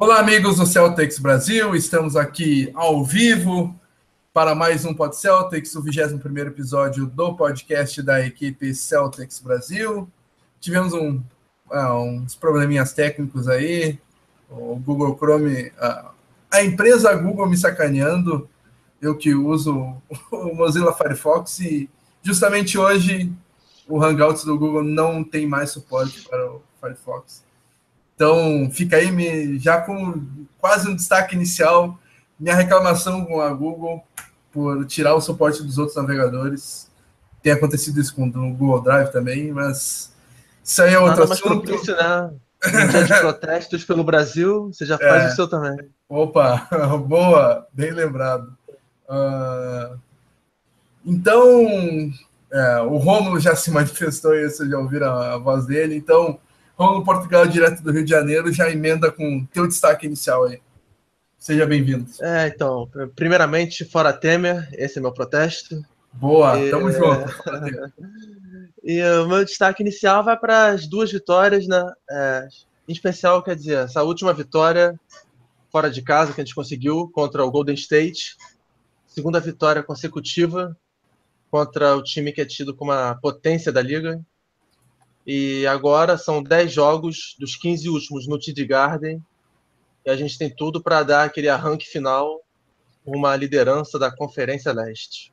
Olá, amigos do Celtics Brasil, estamos aqui ao vivo para mais um Pod Celtics, o 21 episódio do podcast da equipe Celtics Brasil. Tivemos um, ah, uns probleminhas técnicos aí, o Google Chrome, a, a empresa Google me sacaneando, eu que uso o Mozilla Firefox e justamente hoje o Hangouts do Google não tem mais suporte para o Firefox. Então, fica aí me, já com quase um destaque inicial, minha reclamação com a Google por tirar o suporte dos outros navegadores. Tem acontecido isso com o Google Drive também, mas isso aí é outro Nada assunto. Propício, né? Um dia de protestos pelo Brasil, você já faz é. o seu também. Opa, boa, bem lembrado. Uh, então, é, o Romulo já se manifestou, e vocês já ouviram a, a voz dele. Então, Romulo Portugal, direto do Rio de Janeiro, já emenda com teu destaque inicial aí. Seja bem-vindo. É, então, primeiramente, fora Temer, esse é meu protesto. Boa, e... tamo junto. e o meu destaque inicial vai para as duas vitórias, né? É, em especial, quer dizer, essa última vitória fora de casa que a gente conseguiu contra o Golden State, segunda vitória consecutiva contra o time que é tido como a potência da liga, e agora são 10 jogos dos 15 últimos no TD Garden. E a gente tem tudo para dar aquele arranque final, uma liderança da Conferência Leste.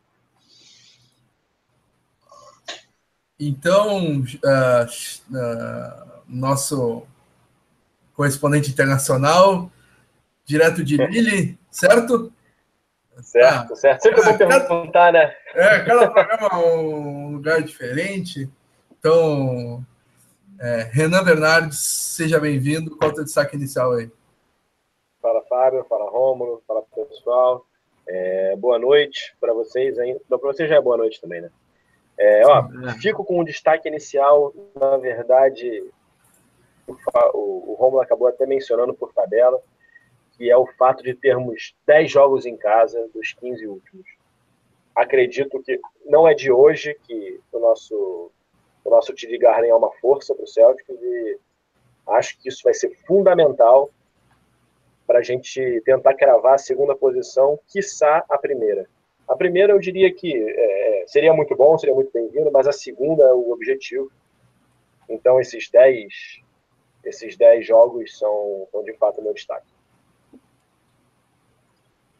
Então, uh, uh, nosso correspondente internacional, direto de Lille, certo? Certo, ah, certo. Sempre é bom perguntar, né? É, cada programa é um lugar diferente. Então, é, Renan Bernardes, seja bem-vindo. Qual é o teu destaque inicial aí? Fala, Fábio. Fala, Rômulo. Fala, pessoal. É, boa noite para vocês ainda. Para vocês já é boa noite também, né? É, ó, fico com um destaque inicial, na verdade, o, o, o Romulo acabou até mencionando por tabela, que é o fato de termos 10 jogos em casa dos 15 últimos. Acredito que não é de hoje que o nosso o nosso TD Garden é uma força para o Celtics e acho que isso vai ser fundamental para a gente tentar cravar a segunda posição, quiçá a primeira. A primeira eu diria que é, seria muito bom, seria muito bem-vindo, mas a segunda é o objetivo. Então esses 10 esses 10 jogos são, são de fato meu destaque.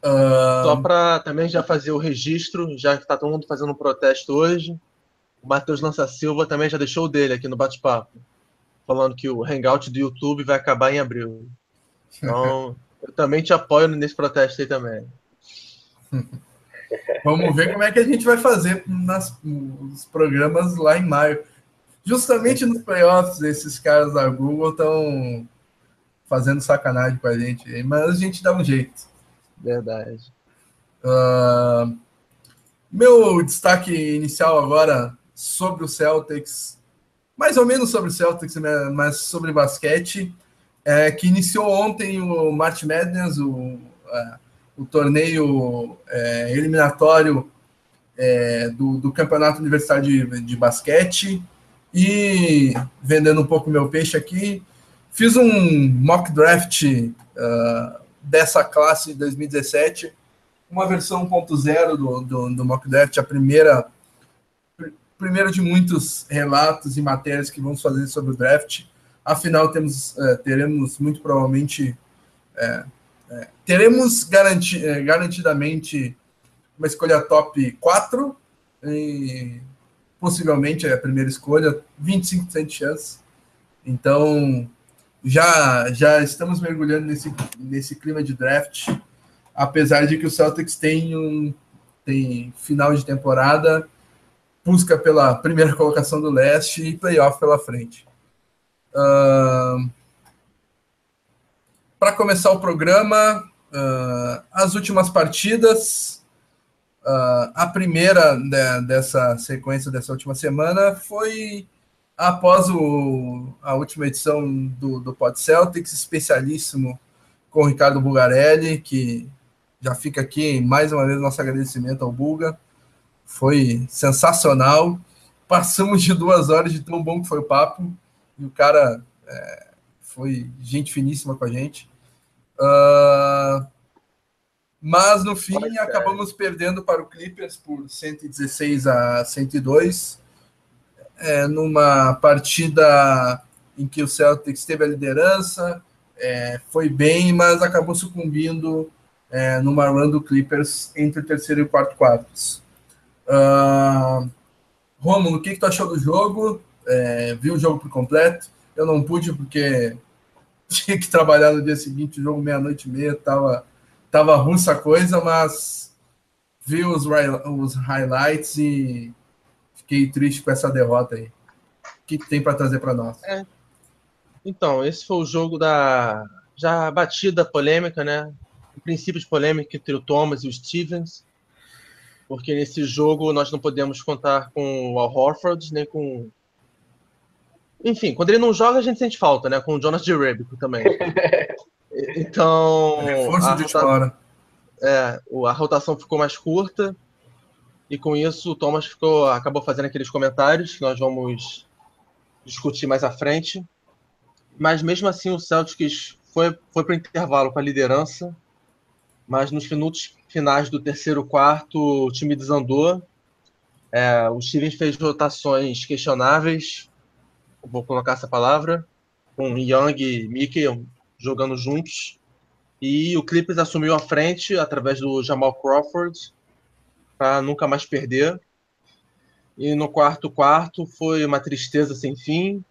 Só para também já fazer o registro, já que está todo mundo fazendo um protesto hoje, o Matheus Lança Silva também já deixou o dele aqui no bate-papo, falando que o Hangout do YouTube vai acabar em abril. Então, eu também te apoio nesse protesto aí também. Vamos ver como é que a gente vai fazer nas, nos programas lá em maio. Justamente nos playoffs, esses caras da Google estão fazendo sacanagem com a gente, mas a gente dá um jeito. Verdade. Uh, meu destaque inicial agora sobre o Celtics, mais ou menos sobre o Celtics, né, mas sobre basquete, é, que iniciou ontem o March Madness, o, é, o torneio é, eliminatório é, do, do, Campeonato Universitário de, de, Basquete, e vendendo um pouco meu peixe aqui, fiz um mock draft uh, dessa classe de 2017, uma versão 1.0 do, do, do mock draft, a primeira primeiro de muitos relatos e matérias que vamos fazer sobre o draft. Afinal, temos, é, teremos muito provavelmente. É, é, teremos garanti é, garantidamente uma escolha top 4, e possivelmente é a primeira escolha, 25% de chance. Então, já, já estamos mergulhando nesse, nesse clima de draft, apesar de que o Celtics tem um tem final de temporada busca pela primeira colocação do leste e playoff pela frente. Uh, Para começar o programa, uh, as últimas partidas. Uh, a primeira de, dessa sequência dessa última semana foi após o, a última edição do, do Pod Celtics, especialíssimo com o Ricardo Bugarelli, que já fica aqui mais uma vez nosso agradecimento ao Bulga foi sensacional. Passamos de duas horas de tão bom que foi o papo. E o cara é, foi gente finíssima com a gente. Uh, mas no fim Pode acabamos ser. perdendo para o Clippers por 116 a 102, é, numa partida em que o Celtics teve a liderança, é, foi bem, mas acabou sucumbindo é, numa run do Clippers entre o terceiro e o quarto quartos. Uh, Romulo, o que, que tu achou do jogo? É, viu o jogo por completo? Eu não pude porque tinha que trabalhar no dia seguinte, o jogo meia-noite e meia, tava, tava russa a coisa, mas vi os, os highlights e fiquei triste com essa derrota aí. O que, que tem para trazer para nós? É. Então, esse foi o jogo da já batida polêmica, né? O princípio de polêmica entre o Thomas e o Stevens, porque nesse jogo nós não podemos contar com o Al Horford, nem com enfim, quando ele não joga, a gente sente falta, né? Com o Jonas Jerebico também. então. Força de rota... É, a rotação ficou mais curta. E com isso, o Thomas ficou, acabou fazendo aqueles comentários que nós vamos discutir mais à frente. Mas mesmo assim, o Celtics foi, foi para o intervalo com a liderança. Mas nos minutos finais do terceiro quarto, o time desandou. É, o Stevens fez rotações questionáveis, vou colocar essa palavra, com Young e Mickey jogando juntos. E o Clippers assumiu a frente através do Jamal Crawford para nunca mais perder. E no quarto quarto foi uma tristeza sem fim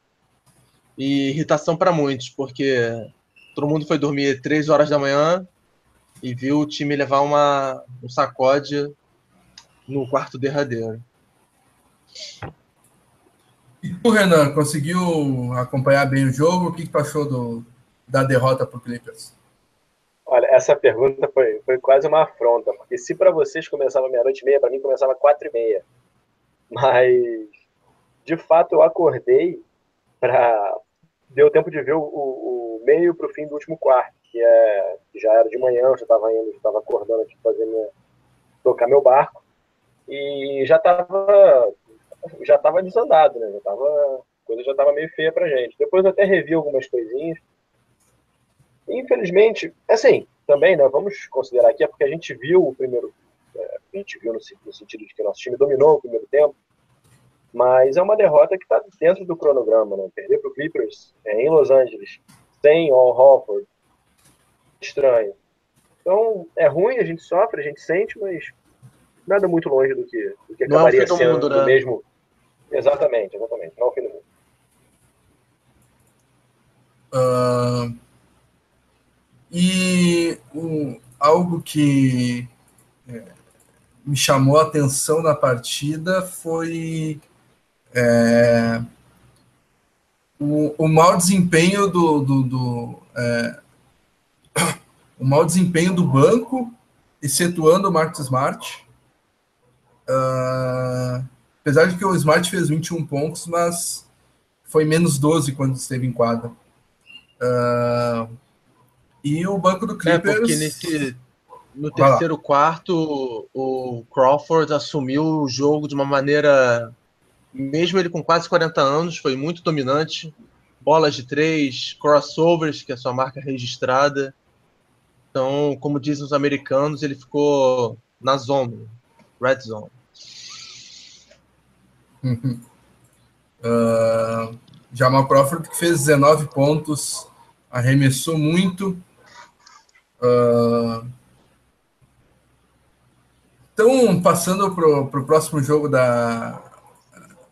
e irritação para muitos, porque todo mundo foi dormir três horas da manhã e viu o time levar uma, um sacode no quarto derradeiro. E tu, Renan, conseguiu acompanhar bem o jogo? O que, que tu achou do, da derrota para o Clippers? Olha, essa pergunta foi, foi quase uma afronta, porque se para vocês começava meia-noite e meia, para mim começava quatro e meia. Mas, de fato, eu acordei para. Deu tempo de ver o, o, o meio para o fim do último quarto, que, é, já era de manhã, eu já estava indo, já estava acordando aqui, fazendo tocar meu barco. E já estava já estava desandado, né? Já tava, a coisa já estava meio feia pra gente. Depois eu até revi algumas coisinhas. Infelizmente, assim, também, né? Vamos considerar aqui, é porque a gente viu o primeiro. É, a gente viu no, no, sentido de que nosso time dominou o primeiro tempo. Mas é uma derrota que está dentro do cronograma, né? Perder para o Clippers é, em Los Angeles, sem Al Horford, estranho. Então, é ruim, a gente sofre, a gente sente, mas nada muito longe do que, do que acabaria é sendo mundo, né? mesmo Exatamente, exatamente. Não é o fim do mundo. Uh, e um, algo que é, me chamou a atenção na partida foi é, o, o mau desempenho do, do, do é, o mau desempenho do banco, excetuando o Marcos Smart. Uh, Apesar de que o Smart fez 21 pontos, mas foi menos 12 quando esteve em quadra. Uh, e o banco do Clippers... É, porque nesse, no terceiro quarto, o Crawford assumiu o jogo de uma maneira... Mesmo ele com quase 40 anos, foi muito dominante. Bolas de três, crossovers, que é a sua marca registrada. Então, como dizem os americanos, ele ficou na zona, red zone. uh, Jamal Crawford, que fez 19 pontos, arremessou muito. Uh, então, passando para o próximo jogo da,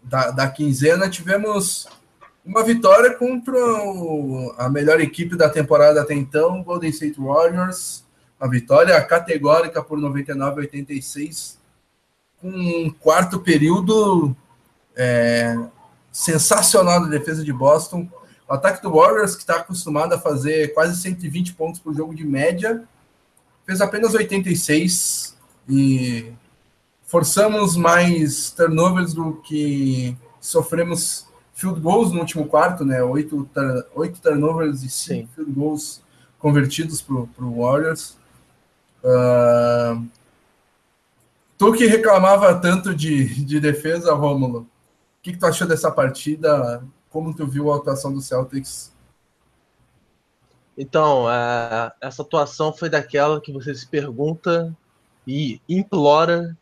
da, da, quinzena, tivemos uma vitória contra o, a melhor equipe da temporada até então, Golden State Warriors. Uma vitória categórica por 99 a 86, com um quarto período é, sensacional da defesa de Boston. O ataque do Warriors, que está acostumado a fazer quase 120 pontos por jogo de média, fez apenas 86 e forçamos mais turnovers do que sofremos field goals no último quarto, né? Oito, oito turnovers e cinco field goals convertidos para o Warriors. Uh, tu que reclamava tanto de, de defesa, Rômulo, que, que tu achou dessa partida? Como tu viu a atuação do Celtics? Então, é, essa atuação foi daquela que você se pergunta e implora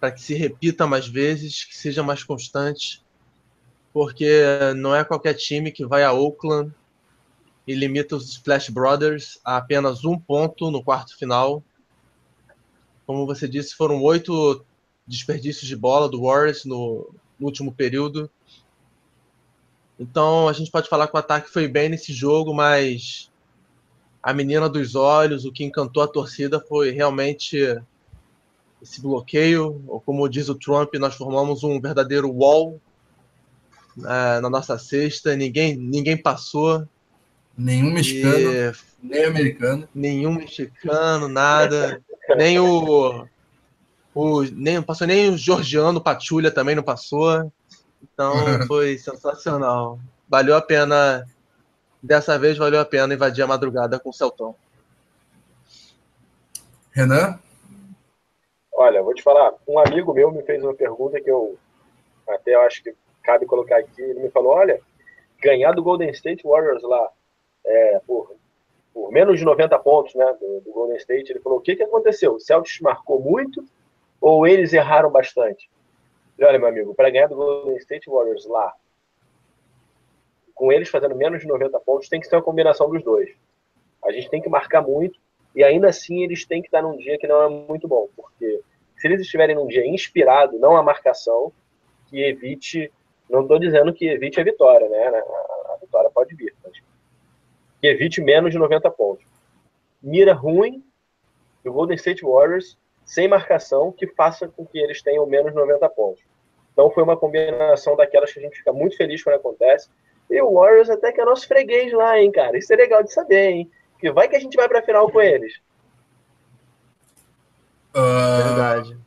para que se repita mais vezes, que seja mais constante, porque não é qualquer time que vai a Oakland e limita os Splash Brothers a apenas um ponto no quarto final. Como você disse, foram oito desperdícios de bola do Warriors no, no último período. Então a gente pode falar que o ataque foi bem nesse jogo, mas a menina dos olhos, o que encantou a torcida foi realmente esse bloqueio, ou como diz o Trump, nós formamos um verdadeiro wall é, na nossa cesta, ninguém, ninguém passou. Nenhum mexicano, e... nem americano. Nenhum mexicano, nada. nem o, o. Nem, passou nem o Georgiano Patulha também não passou. Então foi sensacional. Valeu a pena. Dessa vez valeu a pena invadir a madrugada com o Celtão. Renan? Olha, vou te falar, um amigo meu me fez uma pergunta que eu até acho que cabe colocar aqui. Ele me falou: olha, ganhar do Golden State Warriors lá é, por, por, menos de 90 pontos né, do, do, Golden State, ele falou: o que, que aconteceu? O Celtics marcou muito ou eles erraram bastante? E olha, meu amigo, para ganhar do Golden State Warriors lá, com eles fazendo menos de 90 pontos, tem que ser uma combinação dos dois. A gente tem que marcar muito e ainda assim eles têm que estar num dia que não é muito bom, porque se eles estiverem num dia inspirado, não a marcação, que evite, não estou dizendo que evite a vitória, né? A, a vitória pode vir, mas que evite menos de 90 pontos. Mira ruim do Golden State Warriors, sem marcação, que faça com que eles tenham menos de 90 pontos. Então foi uma combinação daquelas que a gente fica muito feliz quando acontece. E o Warriors até que é nosso freguês lá, hein, cara? Isso é legal de saber, hein? Que vai que a gente vai pra final com eles. Uh, Verdade.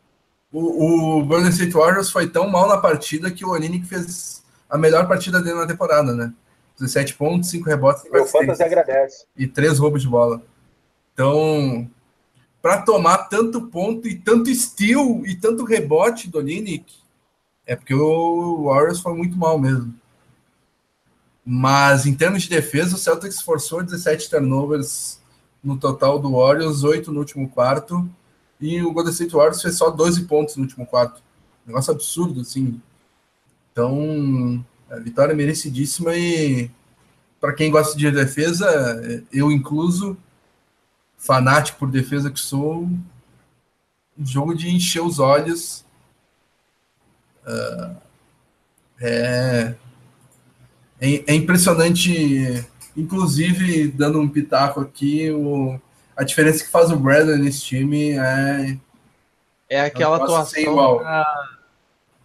O, o Golden State Warriors foi tão mal na partida que o Olinick fez a melhor partida dele na temporada, né? 17 pontos, 5 rebotes. Meu Fantasy agradece. E 3 roubos de bola. Então, para tomar tanto ponto e tanto steal e tanto rebote do Olinick, é porque o Warriors foi muito mal mesmo. Mas em termos de defesa, o Celtics forçou 17 turnovers no total do Warriors, 8 no último quarto. E o Golden State Warriors fez só 12 pontos no último quarto. Negócio absurdo, assim. Então, a vitória é merecidíssima e para quem gosta de defesa, eu incluso, fanático por defesa que sou, um jogo de encher os olhos. Uh, é, é, é, impressionante, inclusive, dando um pitaco aqui, o, a diferença que faz o Bradley nesse time é. É aquela atuação. Pra,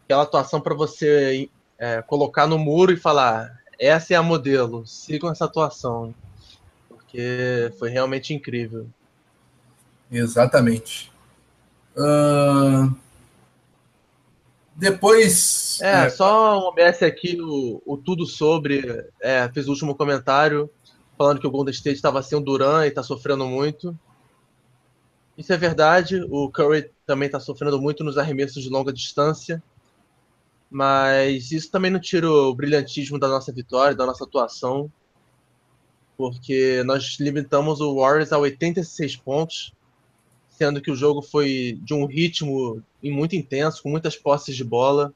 aquela atuação para você é, colocar no muro e falar: essa é a modelo, sigam essa atuação. Porque foi realmente incrível. Exatamente. Uh... Depois. É, é, só um OBS aqui, o, o Tudo Sobre é, fez o último comentário falando que o Golden State estava sem o Duran e está sofrendo muito. Isso é verdade. O Curry também está sofrendo muito nos arremessos de longa distância. Mas isso também não tira o brilhantismo da nossa vitória, da nossa atuação. Porque nós limitamos o Warriors a 86 pontos, sendo que o jogo foi de um ritmo muito intenso, com muitas posses de bola.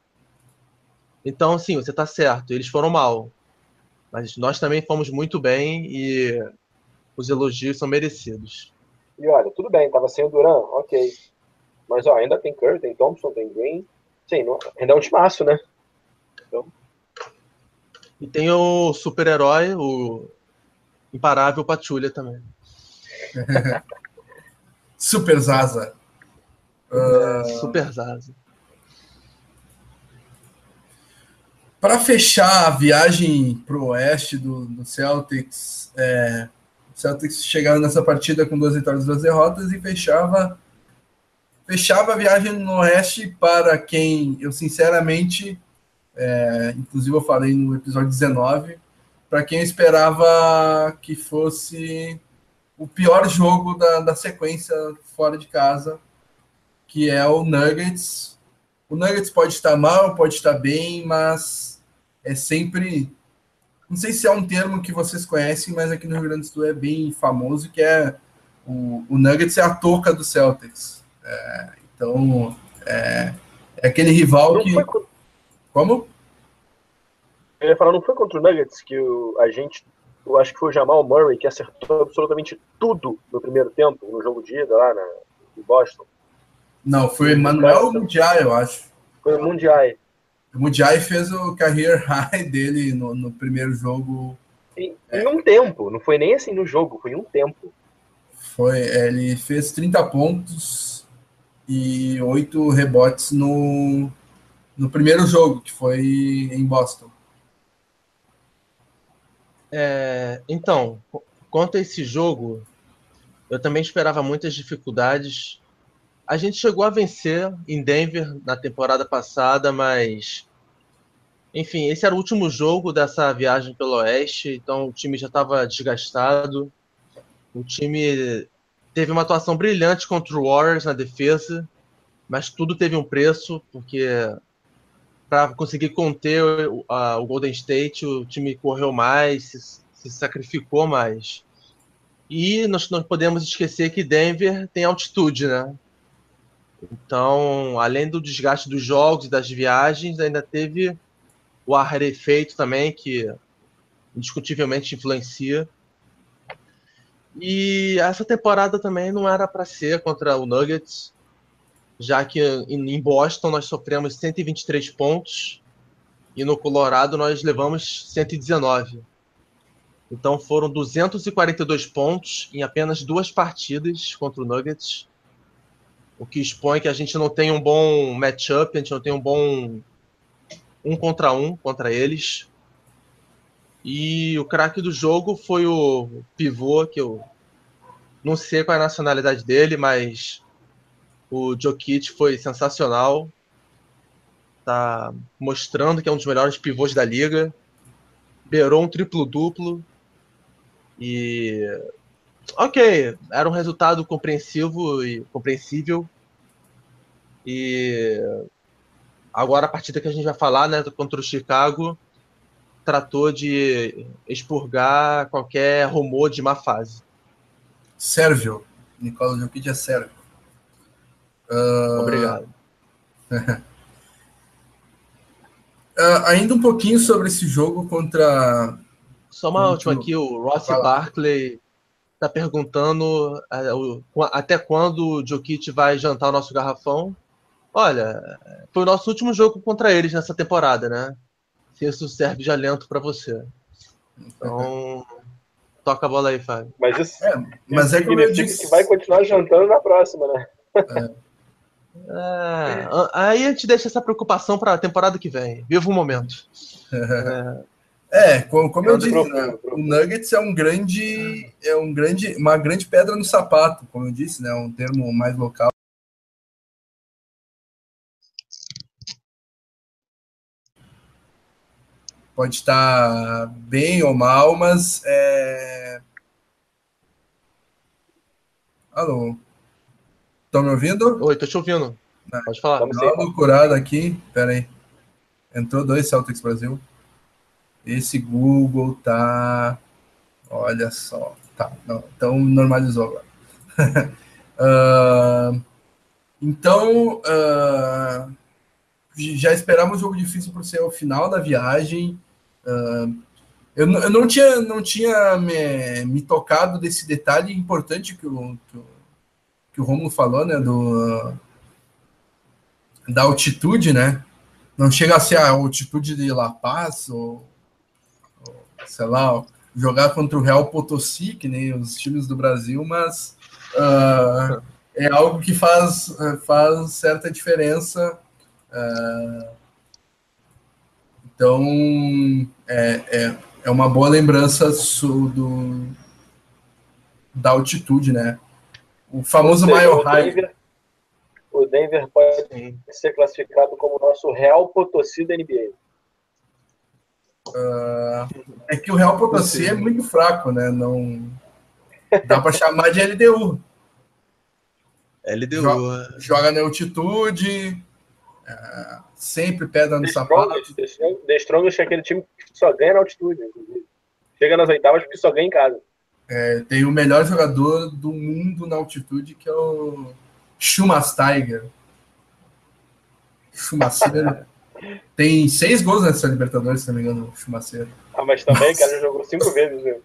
Então, sim, você está certo, eles foram mal. Mas nós também fomos muito bem e os elogios são merecidos. E olha, tudo bem, tava sem o Duran, ok. Mas ó, ainda tem Curry, tem Thompson, tem Green. Sim, não, ainda é um timaço, né? Então... E tem o super-herói, o imparável Patulha também. super Zaza. Uh... Super Zaza. Para fechar a viagem para o oeste do, do Celtics, é, o Celtics chegava nessa partida com duas vitórias e duas derrotas e fechava fechava a viagem no oeste para quem eu sinceramente, é, inclusive eu falei no episódio 19, para quem eu esperava que fosse o pior jogo da, da sequência fora de casa, que é o Nuggets. O Nuggets pode estar mal, pode estar bem, mas é sempre não sei se é um termo que vocês conhecem, mas aqui no Rio Grande do Sul é bem famoso, que é o, o Nuggets é a touca do Celtics. É, então, é, é, aquele rival não que... Foi... Como? Eu ia falar, não foi contra o Nuggets que o, a gente, eu acho que foi o Jamal Murray que acertou absolutamente tudo no primeiro tempo, no jogo de ida lá na, em Boston? Não, foi Manuel Mundial, eu acho. Foi o Mundial. O Mundial fez o career high dele no, no primeiro jogo. Em, é. em, um tempo, não foi nem assim no jogo, foi em um tempo. Foi, ele fez 30 pontos e 8 rebotes no, no primeiro jogo, que foi em Boston. É, então, quanto a esse jogo, eu também esperava muitas dificuldades. A gente chegou a vencer em Denver na temporada passada, mas enfim, esse era o último jogo dessa viagem pelo Oeste, então o time já estava desgastado. O time teve uma atuação brilhante contra o Warriors na defesa, mas tudo teve um preço, porque para conseguir conter o, Golden State, o time correu mais, se sacrificou mais. E nós não podemos esquecer que Denver tem altitude, né? Então, além do desgaste dos jogos e das viagens, ainda teve o ar rarefeito também, que indiscutivelmente influencia. E essa temporada também não era para ser contra o Nuggets, já que em Boston nós sofremos 123 pontos e no Colorado nós levamos 119. Então foram 242 pontos em apenas duas partidas contra o Nuggets, o que expõe que a gente não tem um bom matchup, a gente não tem um bom um contra um contra eles. E o craque do jogo foi o pivô, que eu não sei qual é a nacionalidade dele, mas o Jokic foi sensacional. Tá mostrando que é um dos melhores pivôs da liga. Beirou um triplo-duplo. E ok, era um resultado compreensivo e compreensível. E agora a partida que a gente vai falar, né, contra o Chicago, tratou de expurgar qualquer rumor de má fase. Sérvio, Nicola Jokic é sérvio. Uh... Obrigado. uh, ainda um pouquinho sobre esse jogo contra só uma última aqui, o Ross Barkley está perguntando uh, até quando o Jokic vai jantar o nosso garrafão. Olha, foi o nosso último jogo contra eles nessa temporada, né? Se isso serve de alento para você. Então, toca a bola aí, Fábio. Mas isso, é, mas isso é como eu disse... que vai continuar jantando na próxima, né? É. É, aí a gente deixa essa preocupação para a temporada que vem. Viva o momento. É, é, como, como eu disse, né, o Nuggets é um grande, é um grande, uma grande pedra no sapato, como eu disse, né, um termo mais local. Pode estar bem ou mal, mas é... Alô? Estão me ouvindo? Oi, tô te ouvindo. Pode falar. Dá uma loucurada aqui. Pera aí. Entrou dois Celtics Brasil. Esse Google tá. Olha só. Tá, não, então normalizou agora. uh, então, uh, já esperamos um jogo difícil para ser o final da viagem. Uh, eu, eu, não tinha, não tinha me, me, tocado desse detalhe importante que o, que o, que o Romulo falou, né? Do, da altitude, né? Não chega a ser a altitude de La Paz ou sei lá, jogar contra o Real Potosí, que nem os times do Brasil, mas uh, é algo que faz, faz certa diferença. Uh, então, é, é, é, uma boa lembrança do, da altitude, né? O famoso maior High. O Denver pode Sim. ser classificado como o nosso Real Potosí da NBA. Uh, é que o Real Potosí é muito fraco, né? Não dá para chamar de LDU. LDU. Joga, joga na altitude, É, sempre pedra no The sapato. Strongest, The Strongest é aquele time que só ganha na altitude, inclusive. Chega nas oitavas porque só ganha em casa. É, tem o melhor jogador do mundo na altitude, que é o Schumacher. Schumacher tem seis gols nessa Libertadores, se não me engano, o Schumacher. Ah, mas também, cara, jogou cinco vezes, viu?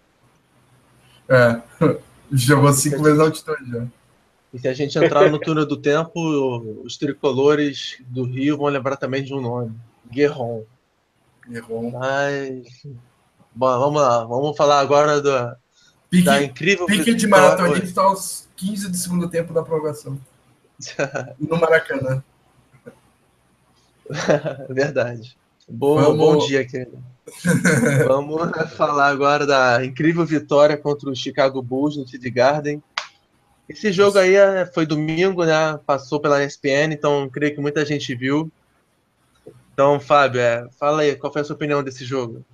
É, jogou cinco vezes na altitude já. E se a gente entrar no túnel do tempo, os tricolores do Rio vão lembrar também de um nome: Guerron. Guerron. Mas. Bom, vamos lá, vamos falar agora da, pique, da incrível. Pique de maratona está aos 15 do segundo tempo da prorrogação. no Maracanã. Verdade. Bom, Vamos... bom dia, querido. Vamos falar agora da incrível vitória contra o Chicago Bulls no TD Garden. Esse jogo aí é, foi domingo, né? Passou pela ESPN, então creio que muita gente viu. Então, Fábio, é, fala aí, qual foi a sua opinião desse jogo?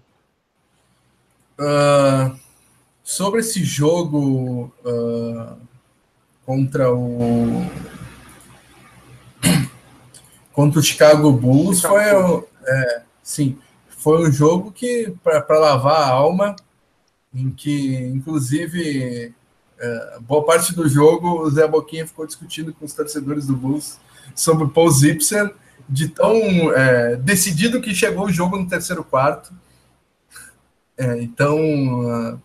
Uh, sobre esse jogo uh, contra o contra o Chicago Bulls foi é, sim foi um jogo que para lavar a alma em que inclusive boa parte do jogo o Zé Boquinha ficou discutindo com os torcedores do Bulls sobre o Paul Zipser de tão é, decidido que chegou o jogo no terceiro quarto é, então uh,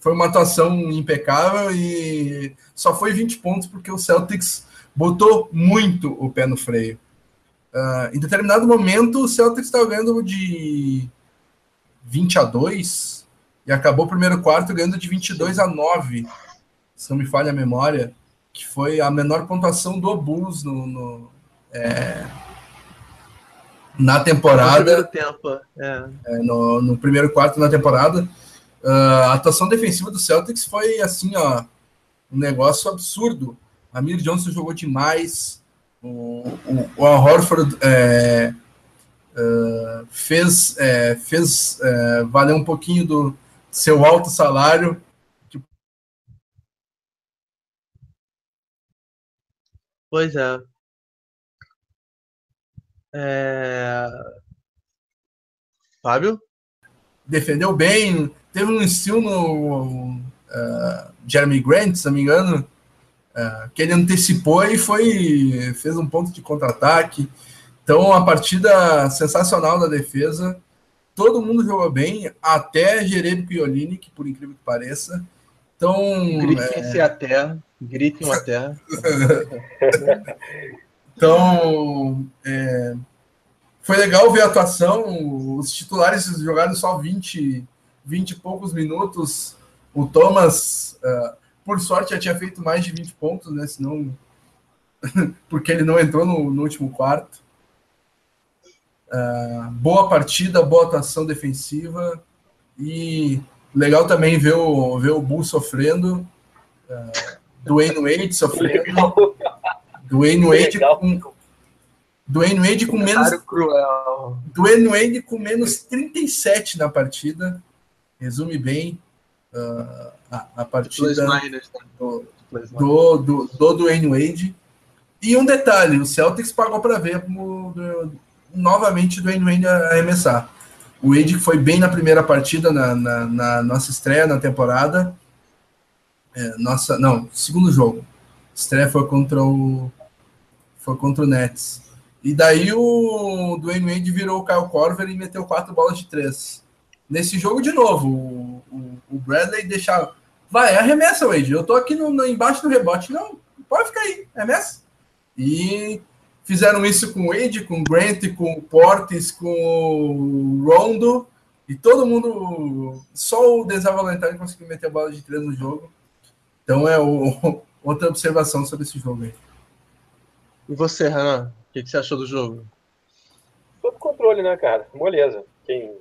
foi uma atuação impecável e só foi 20 pontos porque o Celtics botou muito o pé no freio. Uh, em determinado momento, o Celtics estava ganhando de 20 a 2 e acabou o primeiro quarto ganhando de 22 a 9, se não me falha a memória, que foi a menor pontuação do Bulls no, no é, na temporada. No, tempo, é. É, no, no primeiro quarto na temporada. Uh, a atuação defensiva do Celtics foi assim, ó, um negócio absurdo. A Mir Johnson jogou demais. O, o, o Al Horford é, uh, fez, é, fez é, valer um pouquinho do seu alto salário. Pois é. é... Fábio? Defendeu bem, Teve um estilo no uh, Jeremy Grant, se não me engano, uh, que ele antecipou e foi fez um ponto de contra-ataque. Então, uma partida sensacional da defesa. Todo mundo jogou bem, até Jeremy Piolini, que por incrível que pareça. Então, Grifem-se é... até, gritem até. então, é... foi legal ver a atuação. Os titulares jogaram só 20 20 e poucos minutos. O Thomas, uh, por sorte, já tinha feito mais de 20 pontos, né? Senão. porque ele não entrou no, no último quarto. Uh, boa partida, boa atuação defensiva. E legal também ver o, ver o Bull sofrendo. Uh, Dwayne Wade sofrendo. Dwayne Wade com. Dwayne Wade com menos. Cruel. Dwayne Wade com menos 37 na partida resume bem uh, a, a, partida né? do, do, do, do Dwayne Wade. E um detalhe, o Celtics pagou para ver como, do, novamente o Dwayne Wade arremessar. O Wade foi bem na primeira partida, na, na, na nossa estreia na temporada. É, nossa, não, segundo jogo. Estreia foi contra o foi contra o Nets. E daí o Dwayne Wade virou o Kyle Corver e meteu quatro bolas de três nesse jogo de novo. O, o, Bradley deixar. Vai, arremessa, Wade. Eu tô aqui no, no, embaixo do rebote. Não, pode ficar aí, arremessa. E fizeram isso com o Wade, com o Grant, com o Portis, com o Rondo. E todo mundo. Só o Desavalentine conseguiu meter a bola de três no jogo. Então é o, outra observação sobre esse jogo aí. E você, Renan? O que, que você achou do jogo? Todo controle, né, cara? Moleza. Quem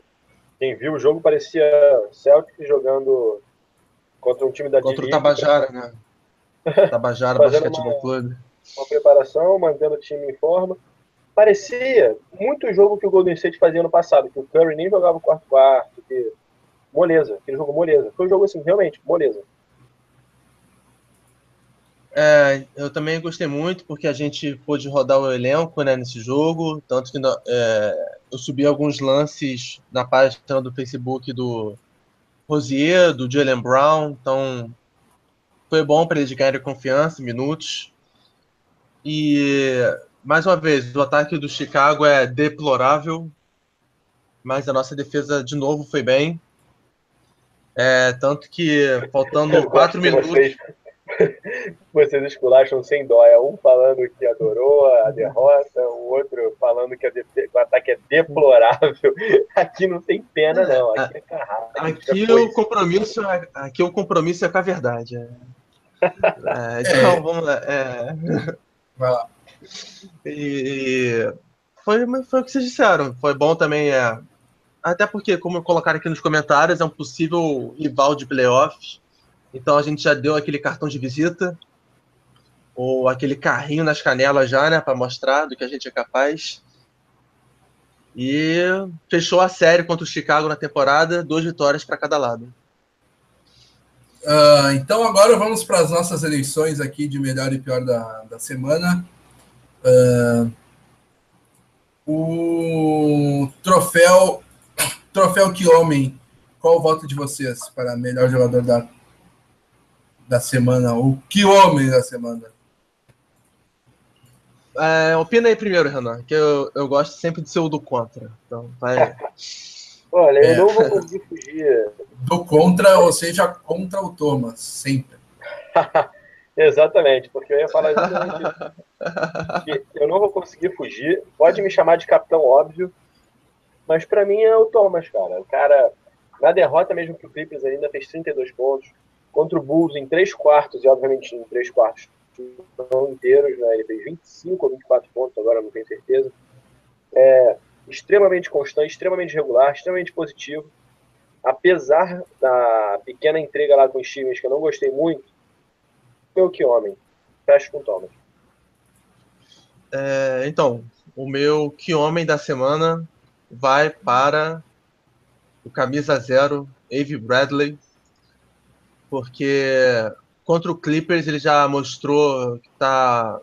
quem viu o jogo parecia Celtic jogando contra um time da Contra o Tabajara, né? Tabajara Basquetebol Clube. Uma preparação, mantendo o time em forma. Parecia muito o jogo que o Golden State fazia no passado, que o Curry nem jogava o quarto quarto, que moleza, aquele jogo moleza. Foi um jogo assim, realmente, moleza. É, eu também gostei muito porque a gente pôde rodar o elenco né, nesse jogo, tanto que é, eu subi alguns lances na página do Facebook do Rosier, do Jalen Brown, então foi bom para eles ganharem confiança, minutos. E mais uma vez, o ataque do Chicago é deplorável, mas a nossa defesa de novo foi bem. É, tanto que faltando quatro minutos. Vocês, vocês esculacham sem dó. É um falando que adorou a derrota, o outro falando que o ataque é deplorável. Aqui não tem pena, não. Aqui é carrasco. Aqui, o compromisso, é, aqui o compromisso é com a verdade. É. É, então, é. vamos lá. É. Vai lá. E foi, foi o que vocês disseram. Foi bom também. É, até porque, como colocaram aqui nos comentários, é um possível rival de playoffs. Então a gente já deu aquele cartão de visita. Ou aquele carrinho nas canelas já, né? Para mostrar do que a gente é capaz. E fechou a série contra o Chicago na temporada, duas vitórias para cada lado. Uh, então agora vamos para as nossas eleições aqui de melhor e pior da, da semana. Uh, o troféu troféu que homem. Qual o voto de vocês para melhor jogador da, da semana? O que homem da semana? É, opina aí primeiro, Renan, que eu, eu gosto sempre de ser o do contra. Então, vai. Olha, eu é. não vou conseguir fugir. Do contra, ou seja, contra o Thomas, sempre. Exatamente, porque eu ia falar que eu não vou conseguir fugir. Pode me chamar de capitão óbvio, mas para mim é o Thomas, cara. O cara, na derrota mesmo que o Clippers ainda fez 32 pontos. Contra o Bulls em 3 quartos, e obviamente em 3 quartos não inteiros, né? Ele fez 25 ou 24 pontos, agora não tenho certeza. É, extremamente constante, extremamente regular, extremamente positivo. Apesar da pequena entrega lá com os times que eu não gostei muito, o que homem. Fecho com o Thomas. É, então, o meu que homem da semana vai para o camisa zero, Ave Bradley, porque contra o Clippers ele já mostrou que está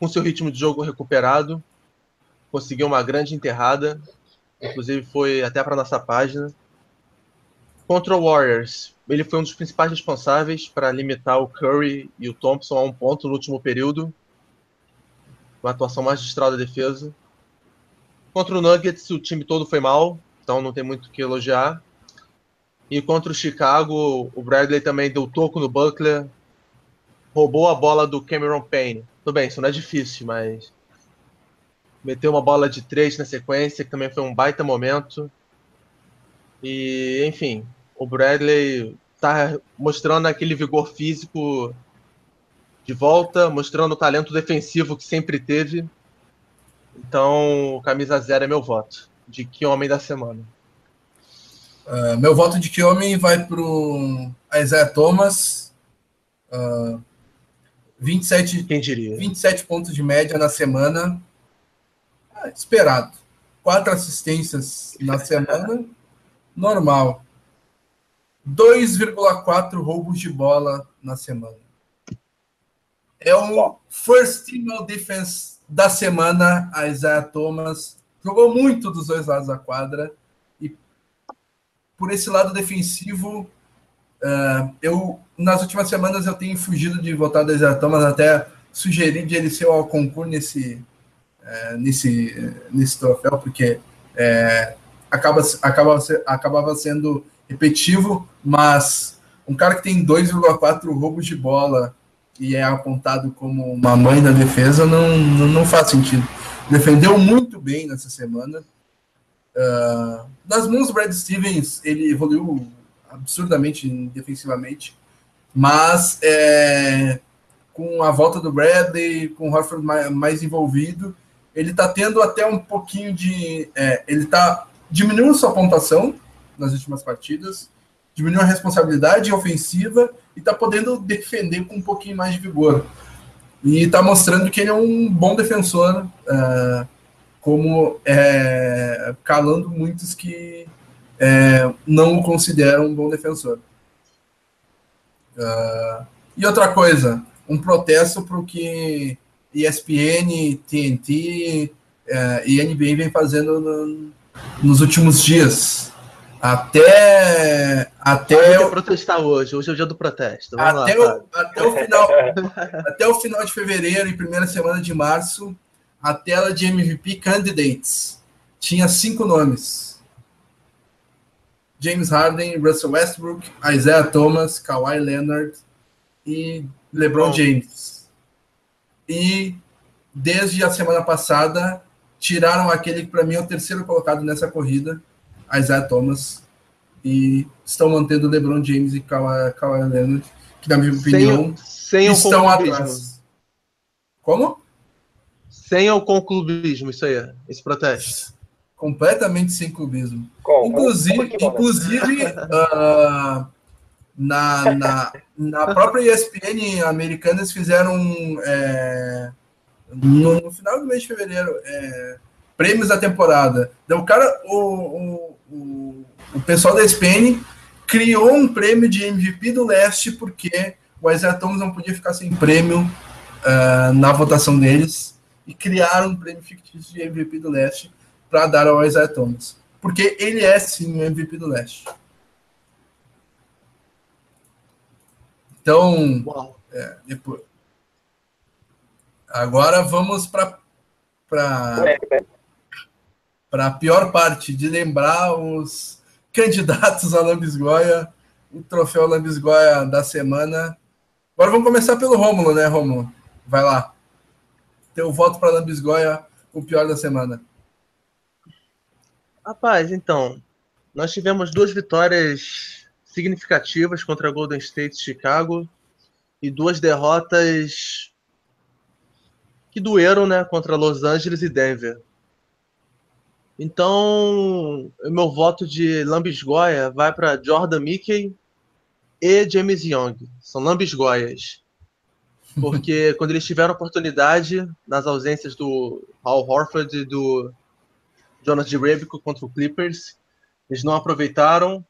com seu ritmo de jogo recuperado, conseguiu uma grande enterrada, inclusive foi até para nossa página. Contra o Warriors, ele foi um dos principais responsáveis para limitar o Curry e o Thompson a um ponto no último período. Uma atuação magistral da defesa. Contra o Nuggets, o time todo foi mal, então não tem muito o que elogiar. E contra o Chicago, o Bradley também deu toco no Buckler, roubou a bola do Cameron Payne. Tudo bem, isso não é difícil, mas meteu uma bola de três na sequência, que também foi um baita momento. E, enfim, o Bradley tá mostrando aquele vigor físico de volta, mostrando o talento defensivo que sempre teve. Então, camisa zero é meu voto. De que homem da semana? Uh, meu voto de que homem vai para o Isaiah Thomas. Uh, 27, Quem diria? 27 pontos de média na semana esperado. Quatro assistências na semana, normal. 2,4 roubos de bola na semana. É o first team defense da semana, a Isaiah Thomas. Jogou muito dos dois lados da quadra. Por esse lado defensivo, uh, eu nas últimas semanas eu tenho fugido de votar Isaiah Thomas, até sugeri de ele ser o concurso nesse, é, nesse, nesse troféu, porque é, acaba, acaba, acabava sendo repetitivo, mas um cara que tem 2,4 roubos de bola e é apontado como uma mãe da defesa não, não, não faz sentido. Defendeu muito bem nessa semana. Uh, nas mãos do Brad Stevens, ele evoluiu absurdamente defensivamente, mas é, com a volta do Bradley, com o Horford mais, mais envolvido, ele está tendo até um pouquinho de. É, ele está diminuindo sua pontuação nas últimas partidas, diminuiu a responsabilidade ofensiva e está podendo defender com um pouquinho mais de vigor. E está mostrando que ele é um bom defensor, uh, como é, calando muitos que é, não o consideram um bom defensor. Uh, e outra coisa, um protesto para o que ESPN, TNT é, e NBA vem fazendo no, nos últimos dias. Até. Até eu protestar hoje. Hoje é o dia do protesto. Vamos até, lá, o, até, o final, até o final de fevereiro e primeira semana de março, a tela de MVP Candidates tinha cinco nomes: James Harden, Russell Westbrook, Isaiah Thomas, Kawhi Leonard e LeBron Bom. James. E desde a semana passada tiraram aquele que para mim é o terceiro colocado nessa corrida, Isaiah Thomas, e estão mantendo LeBron James e Kawhi, Kawhi Leonard, que na minha opinião sem, sem estão atrás. Como? Sem o conclubismo, isso aí, esse protesto. Completamente sem clubismo. Como? Inclusive, inclusive uh, na, na, na própria ESPN americana, eles fizeram é, no, no, final do mês de fevereiro é, prêmios da temporada. Então, o cara, o, o, o pessoal da ESPN criou um prêmio de MVP do leste porque o Isaiah Thomas não podia ficar sem prêmio uh, na votação deles e criaram um prêmio fictício de MVP do leste para dar ao Isaiah Thomas. Porque ele é sim o MVP do leste. Então, é, depois... agora vamos para para a pior parte de lembrar os candidatos a Lambisgoia, o troféu Lambisgoia da semana. Agora vamos começar pelo Rômulo, né, Rômulo? Vai lá. Teu voto para Lambisgoia, o pior da semana. Rapaz, então, nós tivemos duas vitórias significativas contra Golden State Chicago e duas derrotas que doeram, né, contra Los Angeles e Denver. Então, meu voto de lambisgoia vai para Jordan Mickey e James Young. São lambisgoias. Porque quando eles tiveram oportunidade, nas ausências do Hal Horford e do Jonas de Rebico contra o Clippers, eles não aproveitaram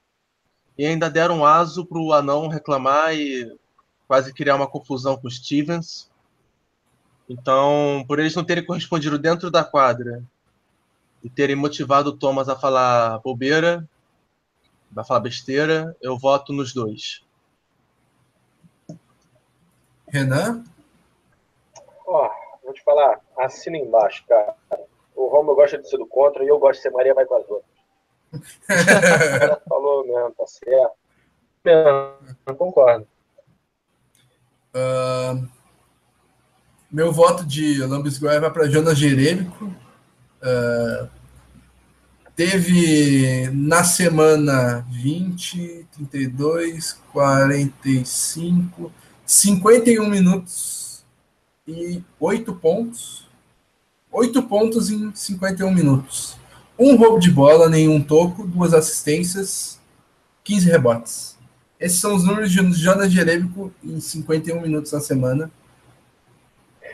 e ainda deram aso para o anão reclamar e quase criar uma confusão com o Stevens. Então, por eles não terem correspondido dentro da quadra e terem motivado o Thomas a falar bobeira, a falar besteira, eu voto nos dois. Renan? Ó, oh, vou te falar, assina embaixo, cara. O Romulo gosta de ser do contra e eu gosto de ser Maria vai com as outras. falou mesmo, tá certo. Não, concordo. Uh, meu voto de Lambisgoia vai para Jonas Jerêmico. Uh, teve na semana 20, 32, 45, 51 minutos e 8 pontos. 8 pontos em 51 minutos. Um roubo de bola, nenhum toco, duas assistências, 15 rebotes. Esses são os números de Jonas Jerebico em 51 minutos na semana.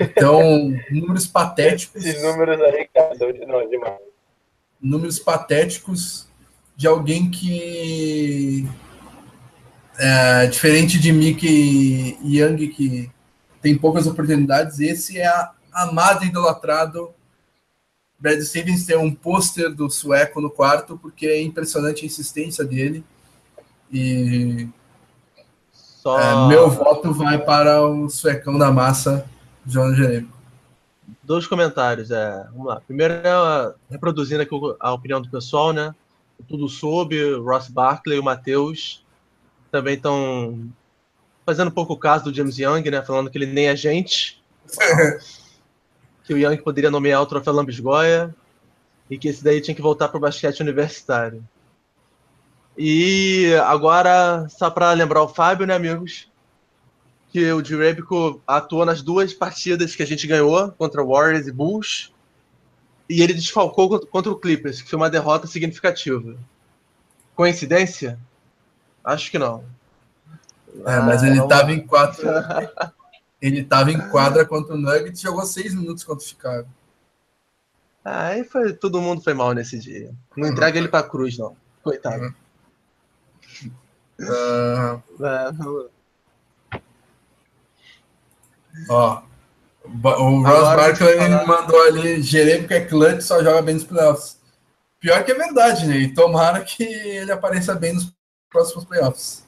Então, números patéticos. Esses números aí, cara, não, demais. Números patéticos de alguém que. É, diferente de Mickey e Young, que tem poucas oportunidades, esse é a amado e idolatrado Brad Stevens tem um pôster do sueco no quarto, porque é impressionante a insistência dele. E Só... é, meu voto vai para o suecão da massa, João Jeremico. Dois comentários. É, vamos lá. Primeiro, é, reproduzindo aqui a opinião do pessoal, né? Tudo soube, o Ross Barkley e o Matheus também estão fazendo um pouco o caso do James Young, né? Falando que ele nem é gente. que o Young poderia nomear o troféu Lambisgoia e que esse daí tinha que voltar para o basquete universitário. E agora, só para lembrar o Fábio, né, amigos, que o Direbico atuou nas duas partidas que a gente ganhou contra Warriors e Bulls, e ele desfalcou contra o Clippers, que foi uma derrota significativa. Coincidência? Acho que não. É, mas ele estava ah, em quatro. Ele estava em quadra contra o Nuggets e jogou seis minutos contra o Chicago. Ah, aí foi, todo mundo foi mal nesse dia. Não uhum. entrega ele pra cruz, não. Coitado. Uhum. Uh... Ó, o Ross Barkley mandou ali, porque é clutch só joga bem nos playoffs. Pior que é verdade, né? E tomara que ele apareça bem nos próximos playoffs.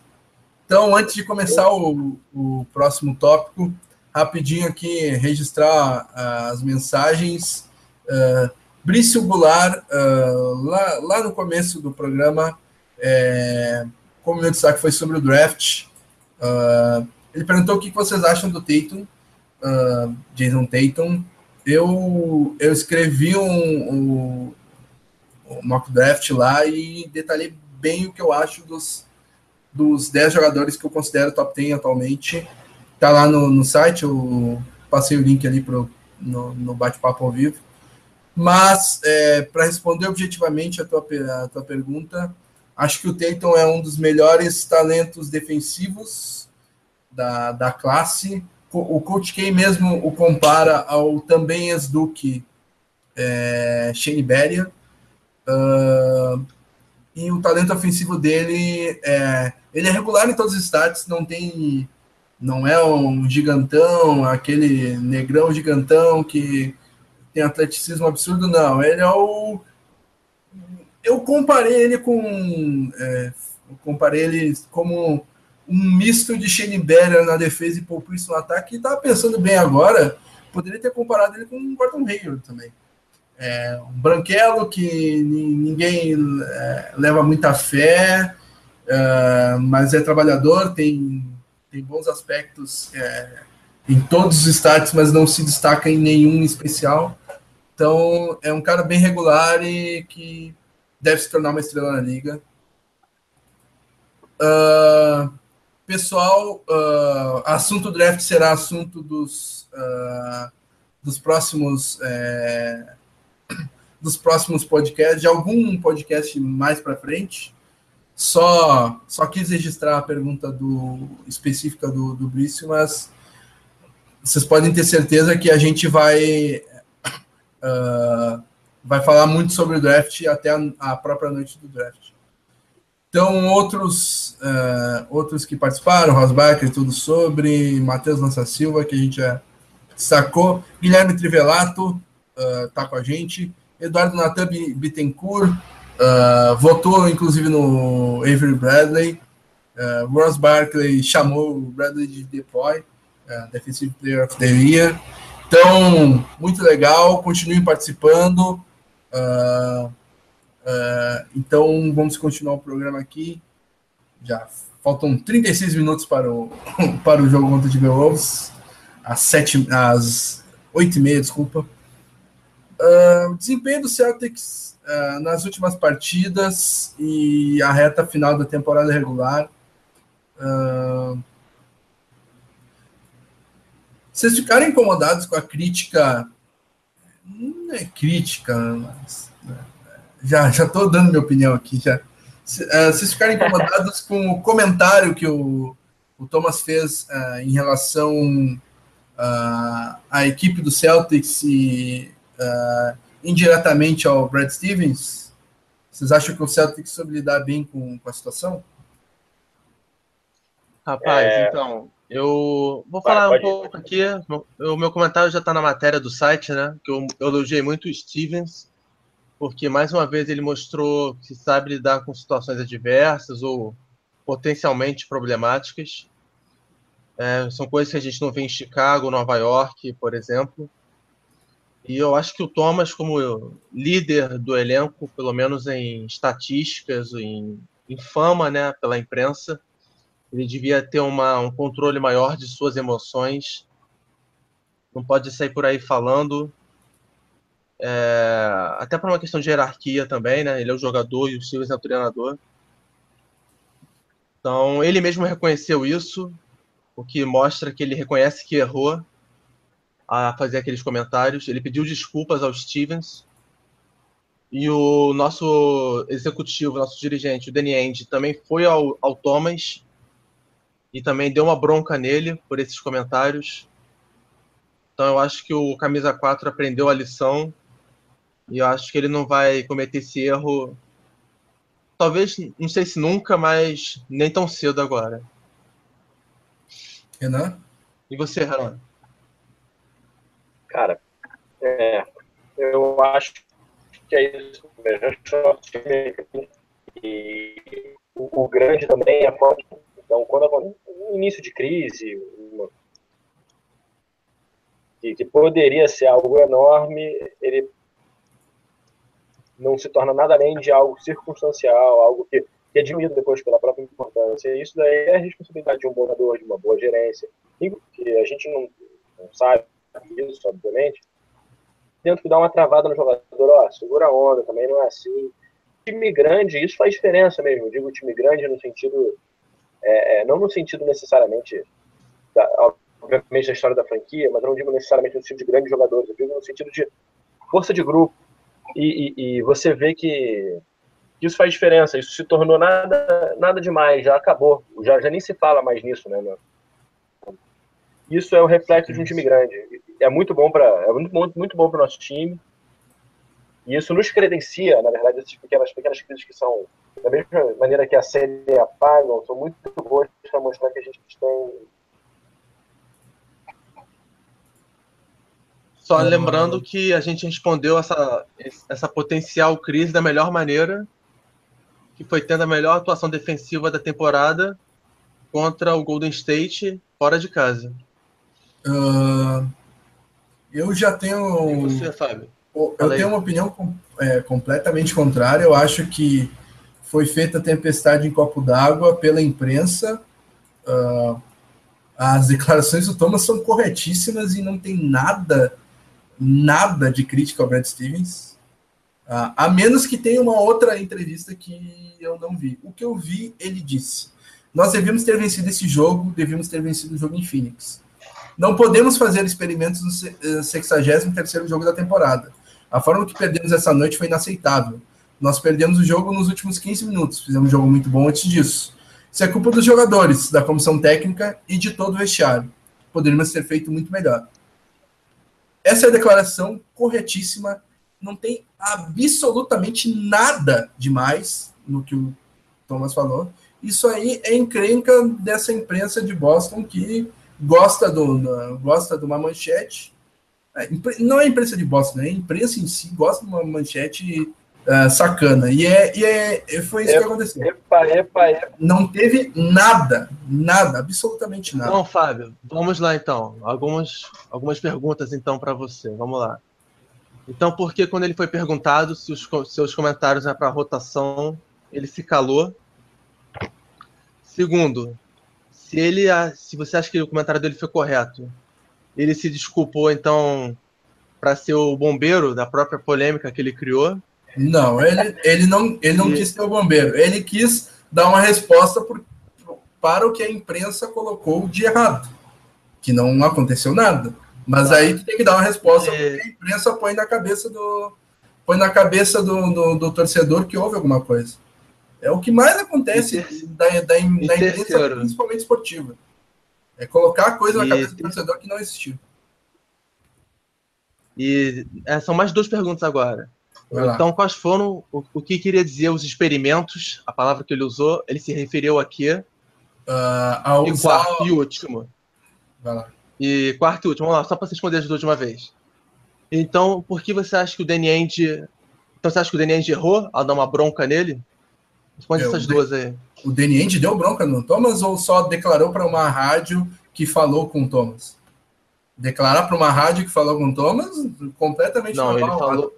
Então, antes de começar o, o próximo tópico, rapidinho aqui registrar uh, as mensagens. Uh, Brício Goulart, uh, lá, lá no começo do programa, é, como meu destaque foi sobre o draft, uh, ele perguntou o que vocês acham do Tatum, uh, Jason Tatum. Eu, eu escrevi um, um, um mock draft lá e detalhei bem o que eu acho dos, dos 10 jogadores que eu considero top 10 atualmente. Tá lá no, no site, eu passei o link ali pro, no, no bate-papo ao vivo. Mas, é, para responder objetivamente a tua, a tua pergunta, acho que o Tatum é um dos melhores talentos defensivos da, da classe. O Coach K mesmo o compara ao também ex-Duke é, Shane Beria. Uh, e o talento ofensivo dele é, ele é regular em todos os stats, não tem não é um gigantão, aquele negrão gigantão que tem atleticismo absurdo, não. Ele é o. Eu comparei ele com. É, comparei ele como um misto de Shane na defesa e Paul Pierce no ataque. E tava pensando bem agora, poderia ter comparado ele com o Gordon Hayward também. É, um branquelo que ninguém é, leva muita fé, é, mas é trabalhador, tem, tem bons aspectos é, em todos os status, mas não se destaca em nenhum especial. Então, é um cara bem regular e que deve se tornar uma estrela na liga. Uh, pessoal, uh, assunto draft será assunto dos, uh, dos próximos é, dos próximos podcasts, de algum podcast mais para frente. Só só quis registrar a pergunta do específica do, do Brício, mas vocês podem ter certeza que a gente vai uh, vai falar muito sobre o draft até a, a, própria noite do draft. Então, outros, uh, outros que participaram, Rosbacher, tudo sobre, Matheus Lança Silva, que a gente já sacou, Guilherme Trivelato está uh, com a gente, Eduardo Natan Bittencourt, uh, votou inclusive no Avery Bradley, uh, Ross Barkley chamou o Bradley de Depoy, uh, Defensive Player of the Year, então, muito legal, continuem participando. Uh, então, vamos continuar o programa aqui. Já faltam 36 minutos para o, para o jogo contra o Timberwolves. Às, 7, às 8 e meia, desculpa. Uh, desempenho do Celtics uh, nas últimas partidas e a reta final da temporada regular. Uh, vocês ficaram incomodados com a crítica, não é crítica, mas né, já já estou dando minha opinião aqui já. Vocês ficaram incomodados com o comentário que o, o Thomas fez em relação à equipe do Celtics e uh, indiretamente ao Brad Stevens? Vocês acham que o Celtics soube lidar bem com, com a situação? Rapaz, é... então, eu vou falar Vai, um pouco ir. aqui. O meu comentário já está na matéria do site, né? Que eu, eu elogiei muito o Stevens, porque mais uma vez ele mostrou que sabe lidar com situações adversas ou potencialmente problemáticas. É, são coisas que a gente não vê em Chicago, Nova York, por exemplo. E eu acho que o Thomas, como líder do elenco, pelo menos em estatísticas, em, em fama, né, pela imprensa, ele devia ter uma, um controle maior de suas emoções. Não pode sair por aí falando. É, até por uma questão de hierarquia também, né? Ele é o jogador e o Silvio é o treinador. Então, ele mesmo reconheceu isso, o que mostra que ele reconhece que errou a fazer aqueles comentários. Ele pediu desculpas ao Stevens. E o nosso executivo, nosso dirigente, o Danny End, também foi ao, ao Thomas e também deu uma bronca nele por esses comentários. Então eu acho que o camisa 4 aprendeu a lição e eu acho que ele não vai cometer esse erro. Talvez, não sei se nunca, mas nem tão cedo agora. Renan? E você, Renan? Cara, é, eu acho que é isso. E o, o grande também é forte. Então, quando um início de crise, uma, que, que poderia ser algo enorme, ele não se torna nada além de algo circunstancial, algo que, que é diminuído depois pela própria importância. Isso daí é a responsabilidade de um bom jogador, de uma boa gerência, que a gente não, não sabe isso, obviamente. Tento dar uma travada no jogador, ó, segura a onda, também não é assim. Time grande, isso faz diferença mesmo. Eu digo time grande no sentido, é, é, não no sentido necessariamente da, obviamente da história da franquia, mas eu não digo necessariamente no sentido de grandes jogadores, eu digo no sentido de força de grupo. E, e, e você vê que isso faz diferença, isso se tornou nada, nada demais, já acabou, já, já nem se fala mais nisso, né? Isso é o reflexo de um time grande. É muito bom para é muito, muito, muito bom para o nosso time. E isso nos credencia, na verdade, essas pequenas, pequenas crises que são, da mesma maneira que a série apagam, são muito boas para mostrar que a gente tem Só uhum. lembrando que a gente respondeu essa, essa potencial crise da melhor maneira, que foi tendo a melhor atuação defensiva da temporada contra o Golden State fora de casa. Uh, eu já tenho. E você, Fábio? Eu tenho uma opinião é, completamente contrária. Eu acho que foi feita tempestade em copo d'água pela imprensa. Uh, as declarações do Thomas são corretíssimas e não tem nada nada de crítica ao Brad Stevens, uh, a menos que tenha uma outra entrevista que eu não vi. O que eu vi, ele disse: Nós devíamos ter vencido esse jogo, devíamos ter vencido o jogo em Phoenix. Não podemos fazer experimentos no 63 eh, jogo da temporada. A forma que perdemos essa noite foi inaceitável. Nós perdemos o jogo nos últimos 15 minutos. Fizemos um jogo muito bom antes disso. Isso é culpa dos jogadores, da comissão técnica e de todo o vestiário. Poderíamos ter feito muito melhor. Essa é a declaração corretíssima. Não tem absolutamente nada demais no que o Thomas falou. Isso aí é encrenca dessa imprensa de Boston que gosta, do, gosta de uma manchete. É, não é a imprensa de Boston, é a imprensa em si gosta de uma manchete uh, sacana. E, é, e é, foi isso epa, que aconteceu. Epa, epa, epa. Não teve nada, nada, absolutamente nada. Não, Fábio, vamos lá então. Algumas, algumas perguntas então para você. Vamos lá. Então, por que quando ele foi perguntado se os seus comentários é para rotação, ele se calou? Segundo, se ele, se você acha que o comentário dele foi correto, ele se desculpou então para ser o bombeiro da própria polêmica que ele criou? Não, ele, ele não, ele não quis ser o bombeiro. Ele quis dar uma resposta por, para o que a imprensa colocou de errado, que não aconteceu nada. Mas aí tu tem que dar uma resposta é... porque a imprensa põe na cabeça do põe na cabeça do, do, do, torcedor que houve alguma coisa. É o que mais acontece da, da, da imprensa, principalmente esportiva. É colocar a coisa na cabeça do torcedor que não existiu. E é, são mais duas perguntas agora. Então, quais foram o, o, que queria dizer os experimentos? A palavra que ele usou, ele se referiu aqui. Uh, e quarto e último. Vai lá. E quarto e último, vamos lá, só para você responder as duas de uma vez. Então, por que você acha que o Danny Ainge... Então, você acha que o Danny Ainge errou ao dar uma bronca nele? Responde é, essas duas aí. O Danny Ainge deu bronca no Thomas ou só declarou para uma rádio que falou com o Thomas? Declarar para uma rádio que falou com o Thomas, completamente Não, normal. ele falou...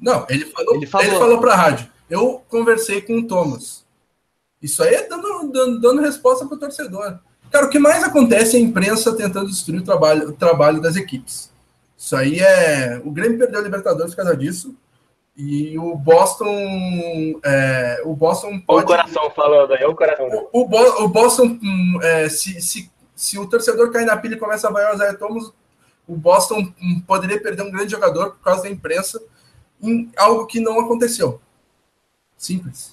Não, ele falou, ele falou, ele falou para a rádio. Eu conversei com o Thomas. Isso aí é dando, dando, dando resposta para o torcedor. Cara, o que mais acontece é a imprensa tentando destruir o trabalho, o trabalho das equipes. Isso aí é. O Grêmio perdeu a Libertadores por causa disso. E o Boston. É, o Boston pode. O coração falando aí, é o coração. O, o, o Boston, hum, é, se, se, se o torcedor cair na pilha e começa a vaiar o Zé Thomas, o Boston hum, poderia perder um grande jogador por causa da imprensa em algo que não aconteceu. Simples.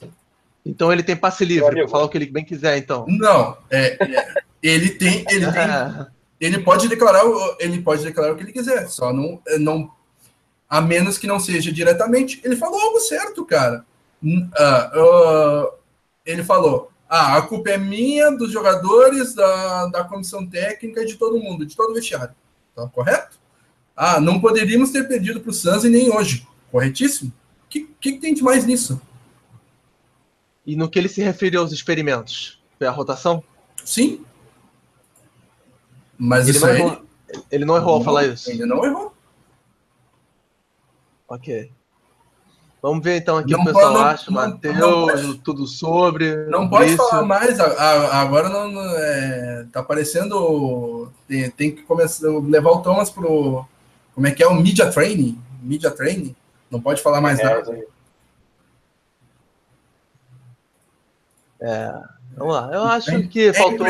Então ele tem passe livre para falar o que ele bem quiser, então. Não, é, é ele tem, ele tem, ele pode declarar, ele pode declarar o que ele quiser, só não, não, a menos que não seja diretamente. Ele falou algo certo, cara. Uh, uh, ele falou, ah, a culpa é minha, dos jogadores, da, da comissão técnica, de todo mundo, de todo o vestiário. Tá correto? Ah, não poderíamos ter perdido para o Suns e nem hoje. Corretíssimo? O que, que, que, tem de mais nisso? E no que ele se referiu aos experimentos? Foi a rotação? Sim. Mas ele isso não aí... errou, ele não errou ao falar isso. Ele não errou. Ok. Vamos ver então aqui Não o pessoal pode- acha, Matheus, tudo sobre. Não pode Maurício. falar mais, a- a- agora não, não- é, tá parecendo. Tem, tem que começar levar o Thomas pro. Como é que é? O Media Training? Media Training? Não pode falar mais É, nada. Vamos lá. Eu acho É- que é faltou.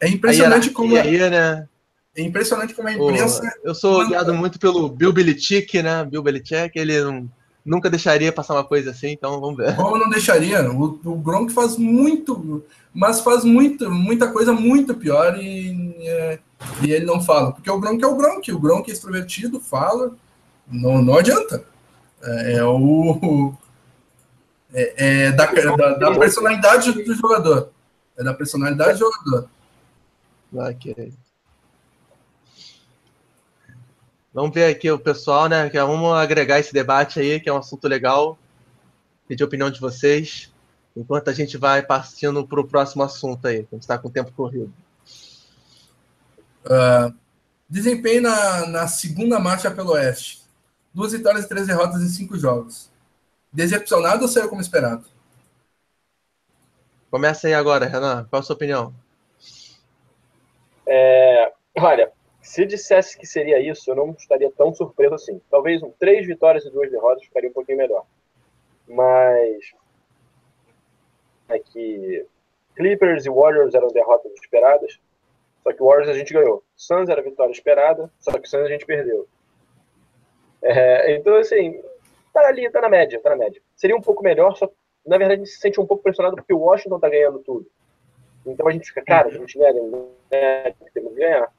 É impressionante a como aí, né? É impressionante como a imprensa. eu sou manda- guiado muito pelo Bill Belichick, né? Bill Belichick, ele não- nunca deixaria passar uma coisa assim, então vamos ver. Como não deixaria? O, o Gronk faz muito, mas faz muito, muita coisa muito pior e, é, e ele não fala. Porque o Gronk é o Gronk, o Gronk é extrovertido, fala, não, não adianta. É, é o. É, é da, da, da personalidade do jogador. É da personalidade do jogador. Ok. Vamos ver aqui o pessoal, né? Que vamos agregar esse debate aí, que é um assunto legal. Pedir a opinião de vocês. Enquanto a gente vai partindo para o próximo assunto aí, que a gente está com o tempo corrido. Ah, desempenho na, na segunda marcha pelo Oeste. Duas vitórias e três derrotas em cinco jogos. Decepcionado ou saiu como esperado? Começa aí agora, Renan. Qual a sua opinião? É, olha, se dissesse que seria isso, eu não estaria tão surpreso assim. Talvez um três vitórias e duas derrotas ficaria um pouquinho melhor. Mas é que Clippers e Warriors eram derrotas esperadas, só que Warriors a gente ganhou. Suns era vitória esperada, só que Suns a gente perdeu. É, então, assim, tá ali, tá na média, tá na média. Seria um pouco melhor, só que, na verdade a gente se sente um pouco pressionado porque o Washington tá ganhando tudo. Então a gente fica, cara, a gente ganha, né, temos que ganhar.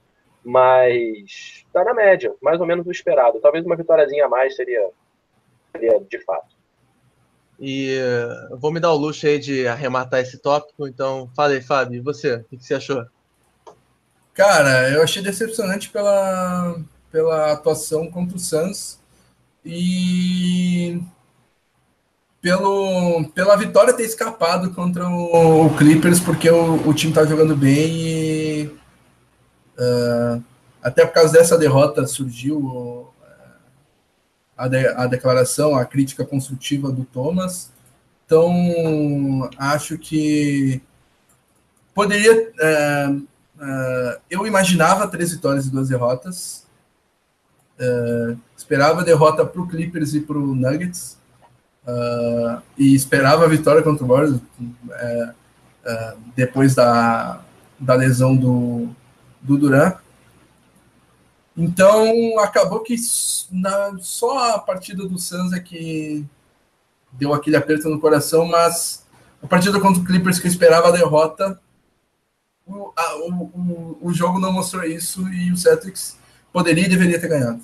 Mas tá na média, mais ou menos o esperado. Talvez uma vitóriazinha a mais seria, seria de fato. E eu vou me dar o luxo aí de arrematar esse tópico, então fala aí, Fábio, e você? O que que você achou? Cara, eu achei decepcionante pela, pela atuação contra o Suns e pelo, pela vitória ter escapado contra o, o Clippers, porque o, o time tá jogando bem e ah, até por causa dessa derrota surgiu a, de- a declaração, a crítica construtiva do Thomas. Então, acho que poderia. eh, eh, eu imaginava três vitórias e duas derrotas. Eh, esperava derrota para o Clippers e para o Nuggets. Ah, e esperava a vitória contra o Warriors depois da, da lesão do, do Duran. Então, acabou que na- só a partida do Suns é que deu aquele aperto no coração, mas a partida contra o Clippers que eu esperava a derrota, o, a- o, o, o jogo não mostrou isso e o Celtics poderia e deveria ter ganhado.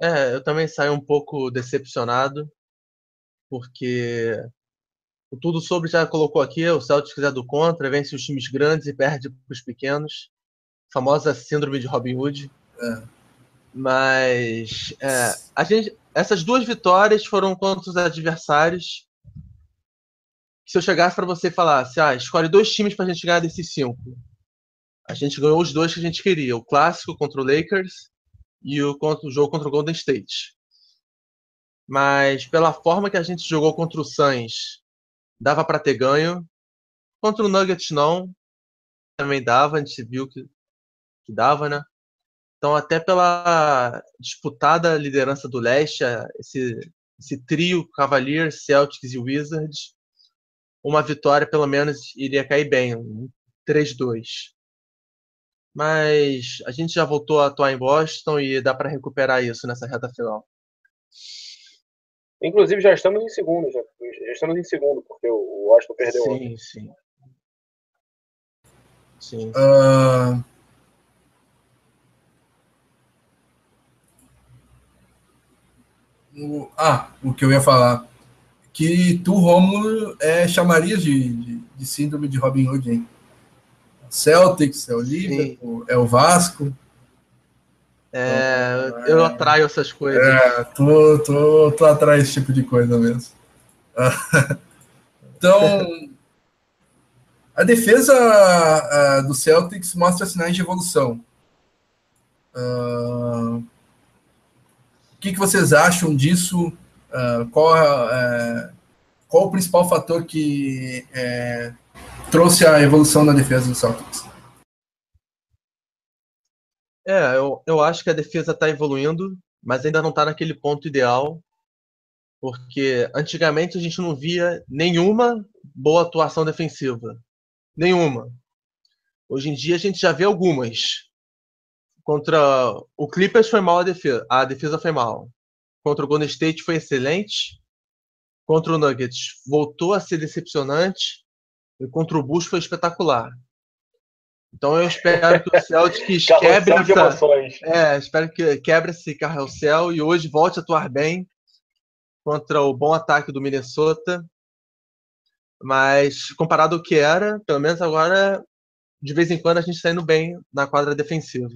É, eu também saio um pouco decepcionado, porque o Tudo Sobre já colocou aqui, o Celtics é do contra, vence os times grandes e perde para os pequenos. Famosa síndrome de Robin Hood. É. Mas é, a gente, essas duas vitórias foram contra os adversários. Se eu chegasse para você e falasse, ah, escolhe dois times para a gente ganhar desses cinco. A gente ganhou os dois que a gente queria, o clássico contra o Lakers e o, contra, o jogo contra o Golden State. Mas pela forma que a gente jogou contra o Suns, dava para ter ganho. Contra o Nuggets não, também dava, a gente viu que, que dava, né? Então até pela disputada liderança do leste, esse, esse trio Cavaliers, Celtics e Wizards, uma vitória pelo menos iria cair bem, um 3-2. Mas a gente já voltou a atuar em Boston e dá para recuperar isso nessa reta final. Inclusive, já estamos em segundo, já, já estamos em segundo, porque o Washington perdeu ontem. Sim, sim. Sim. Ah, o, ah, o que eu ia falar. que tu, Romulo, é, chamarias de, de, de síndrome de Robin Hood, hein? Celtics, é o Liverpool, é o Vasco. É, então, eu atraio essas coisas. É, tu, tu, tu atrai esse tipo de coisa mesmo. então, a defesa do Celtics mostra sinais de evolução. Uh, o que, que vocês acham disso? Uh, qual, uh, qual o principal fator que uh, trouxe a evolução na defesa do Celtics? É, eu, eu acho que a defesa está evoluindo, mas ainda não está naquele ponto ideal, porque antigamente a gente não via nenhuma boa atuação defensiva. Nenhuma. Hoje em dia a gente já vê algumas. Contra o Clippers foi mal a defesa, a defesa foi mal. Contra o Golden State foi excelente. Contra o Nuggets voltou a ser decepcionante. E contra o Bulls foi espetacular. Então eu espero que o Celtics quebre essa, é, espero que quebre esse carrossel e hoje volte a atuar bem contra o bom ataque do Minnesota. Mas comparado ao que era, pelo menos agora de vez em quando a gente está indo bem na quadra defensiva.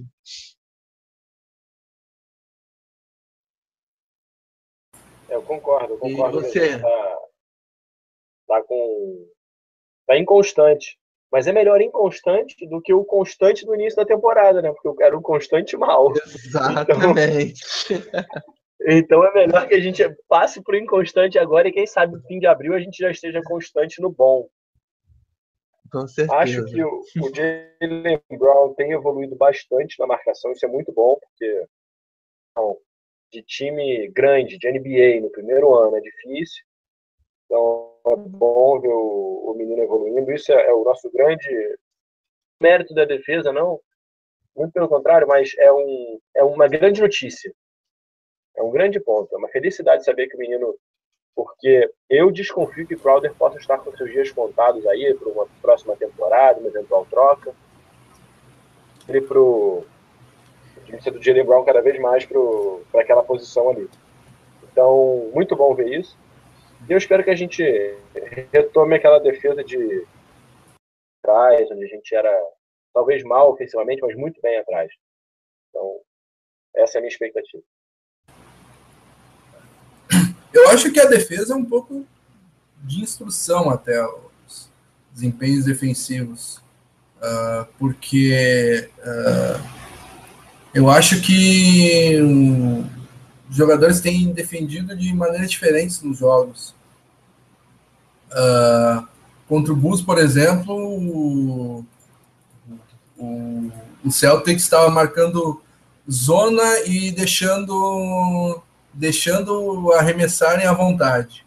Eu concordo, eu concordo. E você? Tá, tá com. Tá inconstante. Mas é melhor inconstante do que o constante do início da temporada, né? Porque era um constante mal. Exatamente. Então, então é melhor que a gente passe para o inconstante agora e quem sabe no fim de abril a gente já esteja constante no bom. Com certeza. Acho que o, o Jalen Brown tem evoluído bastante na marcação, isso é muito bom, porque não, de time grande, de NBA, no primeiro ano é difícil. Então é bom ver o, o menino evoluindo. Isso é, é, o nosso grande mérito da defesa, não. Muito pelo contrário, mas é, um, é uma grande notícia. É um grande ponto. É uma felicidade saber que o menino porque eu desconfio que Crowder possa estar com seus dias contados aí para uma próxima temporada, uma eventual troca. Ele pro time do Jalen Brown cada vez mais para aquela posição ali. Então, muito bom ver isso. Eu espero que a gente retome aquela defesa de trás, onde a gente era talvez mal ofensivamente, mas muito bem atrás. Então, essa é a minha expectativa. Eu acho que a defesa é um pouco de instrução até os desempenhos defensivos, uh, porque uh, eu acho que os jogadores têm defendido de maneiras diferentes nos jogos. Uh, contra o Bulls, por exemplo, o, o, o Celtics estava marcando zona e deixando deixando arremessarem à vontade.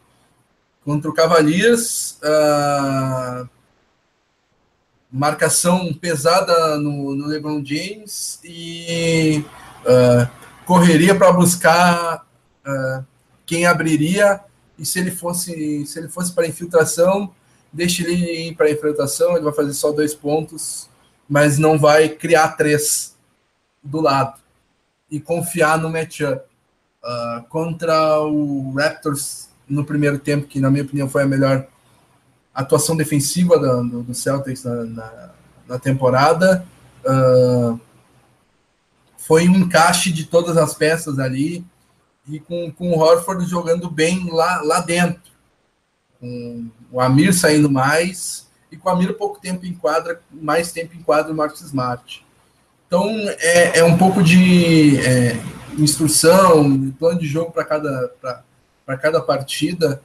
Contra o Cavaliers, uh, marcação pesada no, no, LeBron James e uh, correria para buscar uh, quem abriria e se ele fosse se ele fosse para infiltração, deixe ele ir para infiltração, ele vai fazer só dois pontos, mas não vai criar três do lado e confiar no matchup uh, contra o Raptors no primeiro tempo, que na minha opinião foi a melhor atuação defensiva do, do Celtics na, na, na temporada. Uh, foi um encaixe de todas as peças ali e com, com o Horford jogando bem lá, lá dentro. Com o Amir saindo mais e com o Amir pouco tempo em quadra, mais tempo em quadra o Marcos Smart. Então é, é um pouco de é, instrução, plano de jogo para cada, cada partida,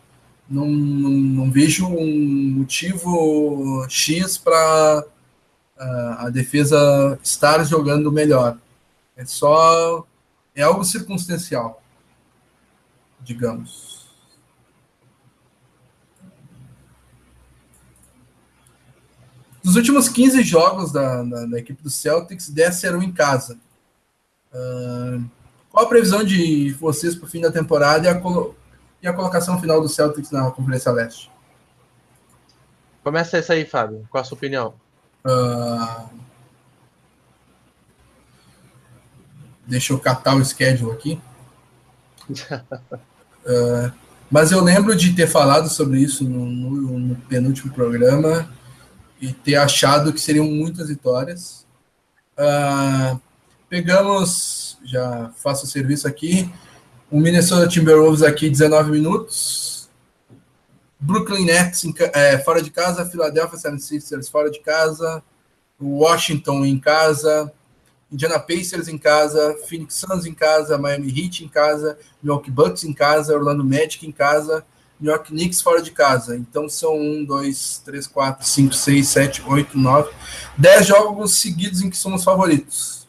não, não, não, vejo um motivo X para uh, a defesa estar jogando melhor. É só. É algo circunstancial, digamos. Dos últimos 15 jogos da, da, da equipe do Celtics, 10 eram em casa. Uh, qual a previsão de vocês para o fim da temporada e a, e a colocação final do Celtics na Conferência Leste? Começa essa aí, Fábio. Qual a sua opinião? Uh... Deixa eu catar o schedule aqui. uh... Mas eu lembro de ter falado sobre isso no, no, no penúltimo programa e ter achado que seriam muitas vitórias. Uh, pegamos, já faço o serviço aqui, o Minnesota Timberwolves aqui, 19 minutos. Brooklyn Nets em, é, fora de casa, Philadelphia 76ers fora de casa, Washington em casa, Indiana Pacers em casa, Phoenix Suns em casa, Miami Heat em casa, New York Bucks em casa, Orlando Magic em casa, New York Knicks fora de casa. Então são 1, 2, 3, 4, 5, 6, 7, 8, 9, 10 jogos seguidos em que somos favoritos.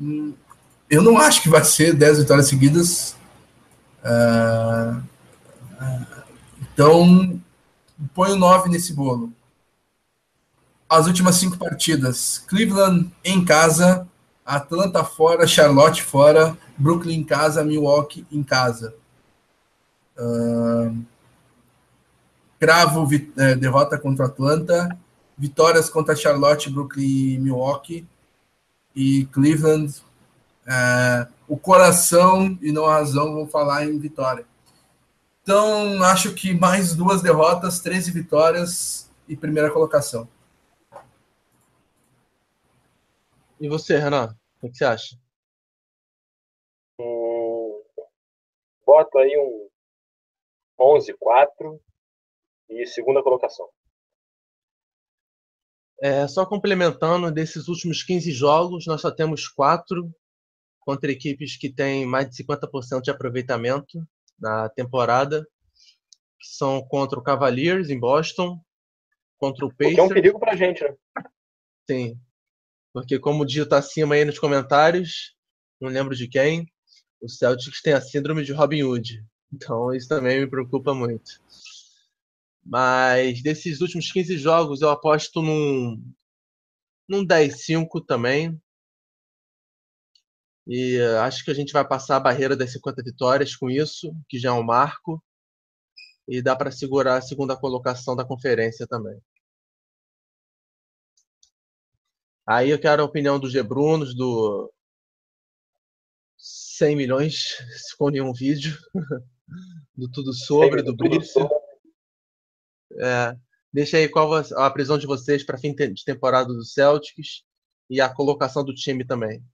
Hum, eu não acho que vai ser 10 vitórias seguidas. Uh, então, põe o 9 nesse bolo as últimas cinco partidas: Cleveland em casa, Atlanta fora, Charlotte fora, Brooklyn em casa, Milwaukee em casa. Uh, cravo é, derrota contra Atlanta, vitórias contra Charlotte, Brooklyn e Milwaukee. E Cleveland, é, o coração e não a razão vão falar em vitória. Então, acho que mais duas derrotas, 13 vitórias e primeira colocação. E você, Renan? O que você acha? Hum, boto aí um 11-4 e segunda colocação. É, só complementando, desses últimos 15 jogos, nós só temos quatro contra equipes que têm mais de 50% de aproveitamento na temporada, que são contra o Cavaliers em Boston, contra o Pacers. Que é um perigo pra gente, né? Sim, porque como dito acima aí nos comentários, não lembro de quem, o Celtics tem a síndrome de Robin Hood. Então isso também me preocupa muito. Mas desses últimos 15 jogos eu aposto num, num 10-5 também. E acho que a gente vai passar a barreira das 50 vitórias com isso, que já é um marco. E dá para segurar a segunda colocação da conferência também. Aí eu quero a opinião dos Gebrunos, do 100 milhões, se for nenhum vídeo, do Tudo Sobre, do Brice. É, deixa aí qual a prisão de vocês para fim de temporada do Celtics e a colocação do time também.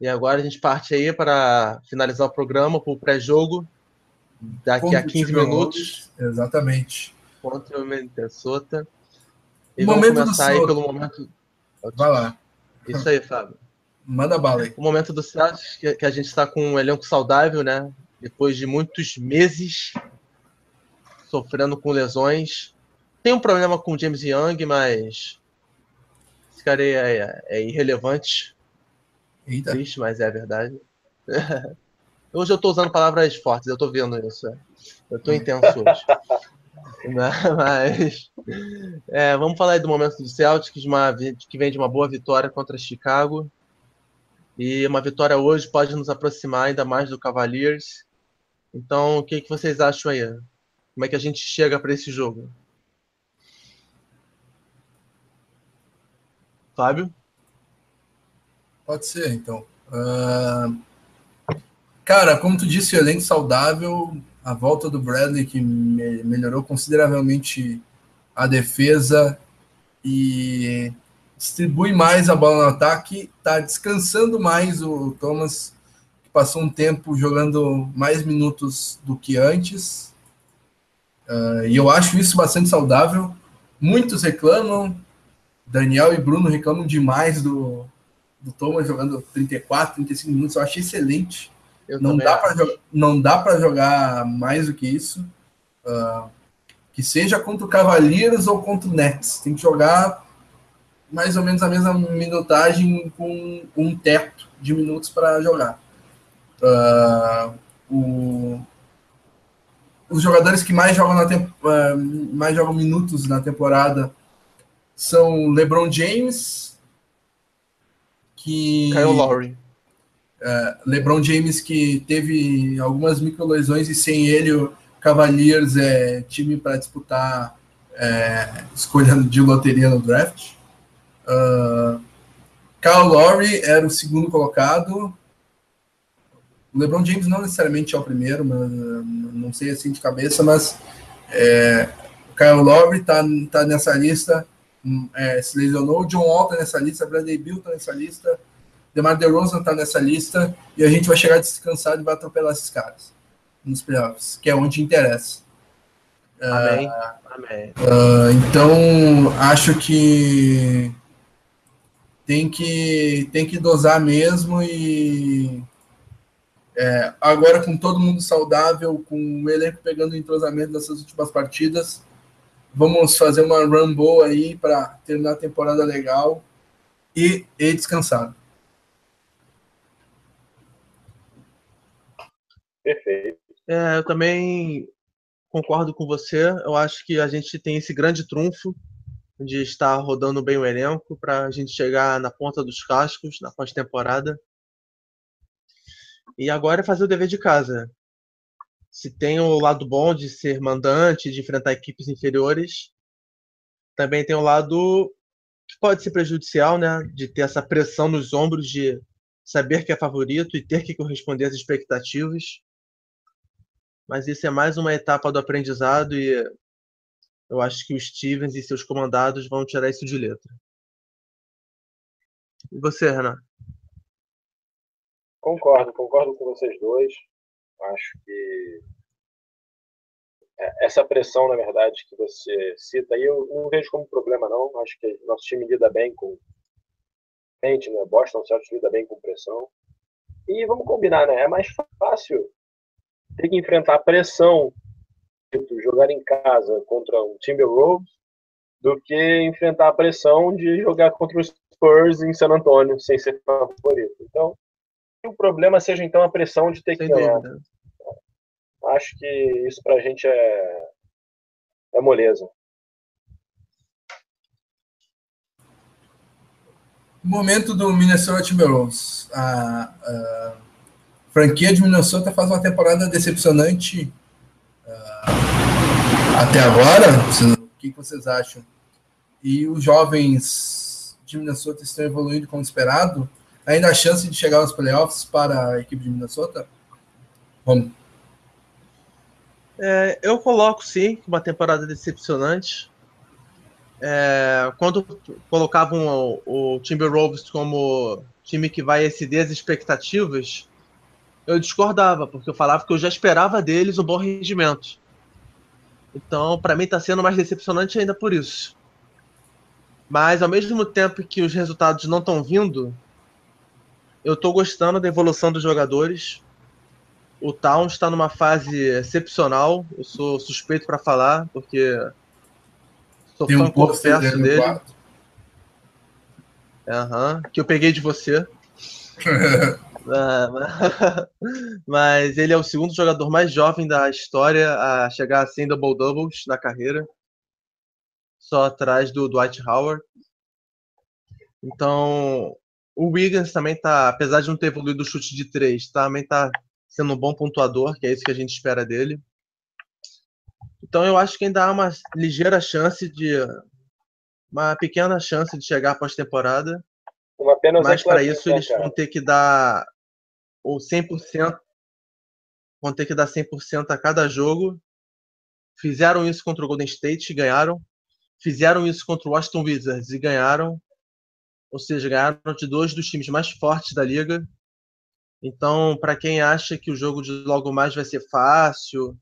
E agora a gente parte aí para finalizar o programa para o pré-jogo daqui a 15 minutos. Exatamente. Contra o Minnesota. E o vamos começar aí pelo momento. Vai lá. Isso aí, Fábio. Manda bala aí. O momento do Celtics, que, a gente está com um elenco saudável, né? Depois de muitos meses sofrendo com lesões. Tem um problema com o James Young, mas esse cara é, é, é irrelevante. Eita. Triste, mas é a verdade. hoje eu estou usando palavras fortes, eu estou vendo isso. É. Eu estou intenso hoje. Mas é, vamos falar aí do momento do Celtics, uma, que vem de uma boa vitória contra Chicago. E uma vitória hoje pode nos aproximar ainda mais do Cavaliers. Então, o que, que vocês acham aí? Como é que a gente chega para esse jogo? Fábio? Pode ser, então. Uh... Cara, como tu disse, elenco saudável, a volta do Bradley, que me melhorou consideravelmente a defesa e distribui mais a bola no ataque, está descansando mais o Thomas, que passou um tempo jogando mais minutos do que antes. Uh, e eu acho isso bastante saudável. Muitos reclamam, Daniel e Bruno reclamam demais do, do Thomas jogando 34, 35 minutos. Eu achei excelente. Eu não, dá pra não dá para jogar mais do que isso. Uh, que seja contra o Cavaliers ou contra o Nets. Tem que jogar mais ou menos a mesma minutagem com um teto de minutos para jogar. Uh, o, os jogadores que mais jogam, na temp, uh, mais jogam minutos na temporada são LeBron James, que Kyle Lowry. É, LeBron James que teve algumas microlesões e sem ele o Cavaliers é time para disputar é, escolha de loteria no draft. Uh, Kyle Lowry era o segundo colocado. O LeBron James não necessariamente é o primeiro, mas, não sei assim de cabeça, mas é, Kyle Lowry está tá nessa lista, hum, é, se lesionou, John Wall está nessa lista, Bradley Bill está nessa lista, DeMar DeRozan está nessa lista, e a gente vai chegar descansado e vai atropelar esses caras nos playoffs, que é onde interessa. Amém. Uh, Amém. Uh, então, acho que tem que tem que dosar mesmo e é, agora com todo mundo saudável, com o elenco pegando o entrosamento dessas últimas partidas, vamos fazer uma run boa aí para terminar a temporada legal e, e descansado. Perfeito. É, eu também concordo com você. Eu acho que a gente tem esse grande trunfo de estar rodando bem o elenco para a gente chegar na ponta dos cascos na pós-temporada. E agora é fazer o dever de casa. Se tem o lado bom de ser mandante, de enfrentar equipes inferiores, também tem o lado que pode ser prejudicial, né? De ter essa pressão nos ombros de saber que é favorito e ter que corresponder às expectativas. Mas isso é mais uma etapa do aprendizado e eu acho que o Stevens e seus comandados vão tirar isso de letra. E você, Renan? Concordo, concordo com vocês dois. Acho que essa pressão, na verdade, que você cita aí, eu não vejo como problema, não. Acho que nosso time lida bem com. Gente, né? Boston Celtics lida bem com pressão. E vamos combinar, né? É mais fácil ter que enfrentar a pressão de jogar em casa contra um Timberwolves do que enfrentar a pressão de jogar contra os Spurs em San Antonio sem ser favorito. Então, o problema seja então a pressão de ter que ganhar. Acho que isso pra gente é, é moleza. Momento do Minnesota Timberwolves. A, a, franquia de Minnesota faz uma temporada decepcionante uh, até agora. O que vocês acham? E os jovens de Minnesota estão evoluindo como esperado? ainda a chance de chegar aos playoffs para a equipe de Minnesota? Vamos. É, eu coloco sim uma temporada decepcionante. É, quando colocavam o, o Timberwolves como time que vai exceder as expectativas, eu discordava, porque eu falava que eu já esperava deles um bom rendimento. Então, para mim, está sendo mais decepcionante ainda por isso. Mas, ao mesmo tempo que os resultados não estão vindo, eu estou gostando da evolução dos jogadores. O Town está numa fase excepcional. Eu sou suspeito para falar, porque sou Tem um confesso dele. Uhum, que eu peguei de você. Mas ele é o segundo jogador mais jovem da história a chegar a 100 double-doubles na carreira. Só atrás do Dwight Howard. Então, o Wiggins também tá, apesar de não ter evoluído o chute de três, também tá sendo um bom pontuador, que é isso que a gente espera dele. Então eu acho que ainda há uma ligeira chance de uma pequena chance de chegar pós-temporada. Mas para isso eles vão ter que dar o 100%, vão ter que dar 100% a cada jogo. Fizeram isso contra o Golden State e ganharam. Fizeram isso contra o Washington Wizards e ganharam ou seja, ganharam de dois dos times mais fortes da liga. Então, para quem acha que o jogo de logo mais vai ser fácil,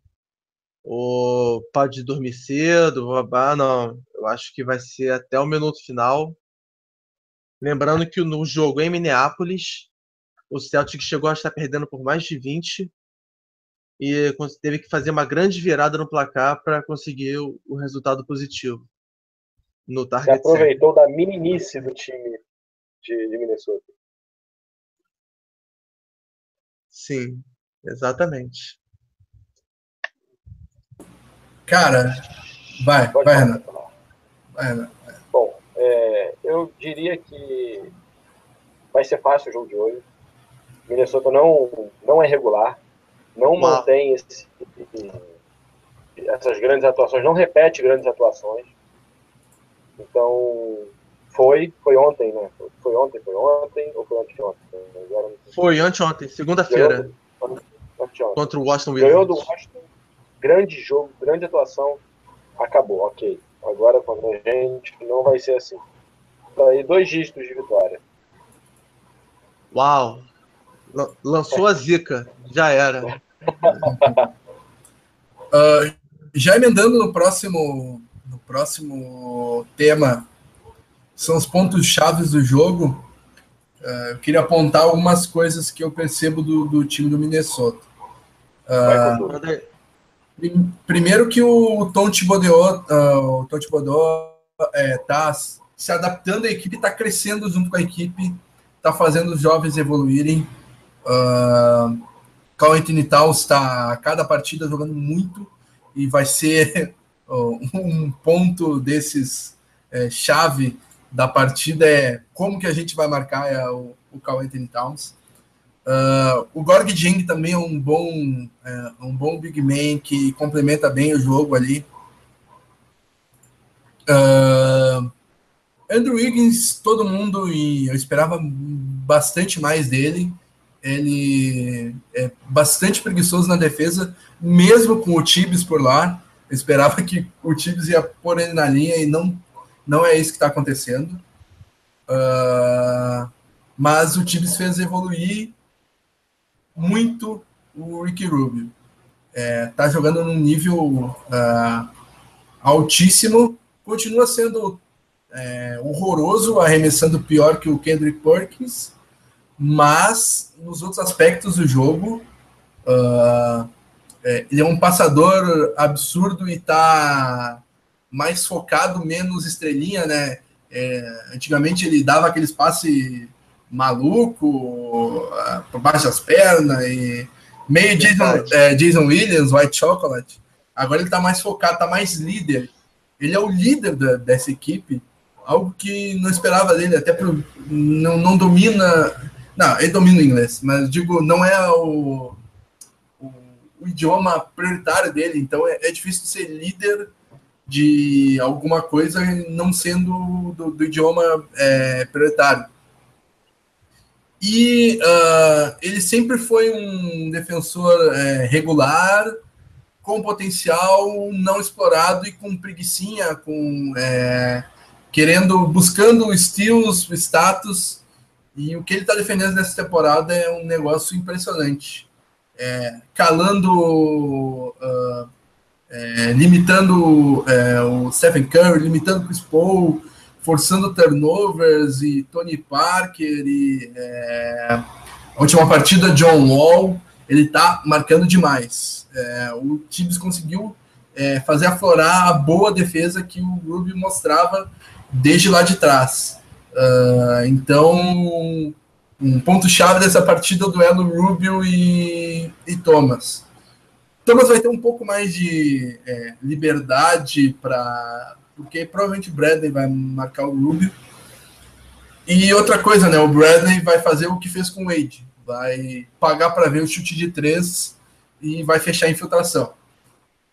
ou pode dormir cedo, babá, não. Eu acho que vai ser até o minuto final. Lembrando que no jogo em Minneapolis, o Celtic chegou a estar perdendo por mais de 20 e teve que fazer uma grande virada no placar para conseguir o resultado positivo no target. Você aproveitou da meninice do time de, de Minnesota. Sim, exatamente. Cara, vai, Pode vai, Renato. Vai. Bom, é, eu diria que vai ser fácil o jogo de hoje. Minnesota não, não é regular, não mantém esse, essas grandes atuações, não repete grandes atuações. Então, foi, foi ontem, né? Foi ontem, foi ontem, ou foi anteontem? Agora foi anteontem, segunda-feira. Contra o Washington Wizards. Ganhou do Washington, grande jogo, grande atuação, acabou, ok. Agora contra a gente não vai ser assim. Então, aí, dois dígitos de vitória. Uau! Lançou a zica, já era. uh, já emendando no próximo, no próximo tema, são os pontos chaves do jogo. Uh, eu queria apontar algumas coisas que eu percebo do, do time do Minnesota. Uh, primeiro que o Tom Thibodeau, uh, o Tom Thibodeau é, tá se adaptando à equipe, está crescendo junto com a equipe, está fazendo os jovens evoluírem. Uh, Anthony Towns está a cada partida jogando muito e vai ser um ponto desses é, chave da partida é como que a gente vai marcar é, o, o Carl Anthony Towns. Uh, o Gorg Jing também é um bom, é, um bom big man que complementa bem o jogo ali. Uh, Andrew Wiggins, todo mundo, e eu esperava bastante mais dele. Ele é bastante preguiçoso na defesa, mesmo com o Tibbs por lá. Eu esperava que o Tibbs ia pôr ele na linha e não não é isso que está acontecendo. Uh, mas o Tibbs fez evoluir muito o Ricky Rubio. É, tá jogando num nível uh, altíssimo, continua sendo é, horroroso, arremessando pior que o Kendrick Perkins, mas nos outros aspectos do jogo, uh, é, ele é um passador absurdo e está mais focado, menos estrelinha, né? É, antigamente ele dava aquele espaço maluco, por baixo das pernas, e meio Jason, é, Jason, Williams, White Chocolate. Agora ele está mais focado, está mais líder. Ele é o líder da, dessa equipe, algo que não esperava dele, até pro, não, não domina. Não, ele domina o inglês, mas digo, não é o, o, o idioma prioritário dele, então é, é difícil ser líder de alguma coisa não sendo do, do idioma é, prioritário. E uh, ele sempre foi um defensor é, regular, com potencial não explorado e com preguiçinha, com é, querendo, buscando estilos, status. E o que ele está defendendo nessa temporada é um negócio impressionante. É, calando uh, é, limitando é, o Stephen Curry, limitando o Chris Paul, forçando turnovers e Tony Parker e é, a última partida John Wall, ele tá marcando demais. É, o Tibbs conseguiu é, fazer aflorar a boa defesa que o Ruby mostrava desde lá de trás. Uh, então, um ponto-chave dessa partida é o duelo Rubio e, e Thomas. Thomas vai ter um pouco mais de é, liberdade para. Porque provavelmente o Bradley vai marcar o Rubio. E outra coisa, né? O Bradley vai fazer o que fez com o Wade. Vai pagar para ver o chute de três e vai fechar a infiltração.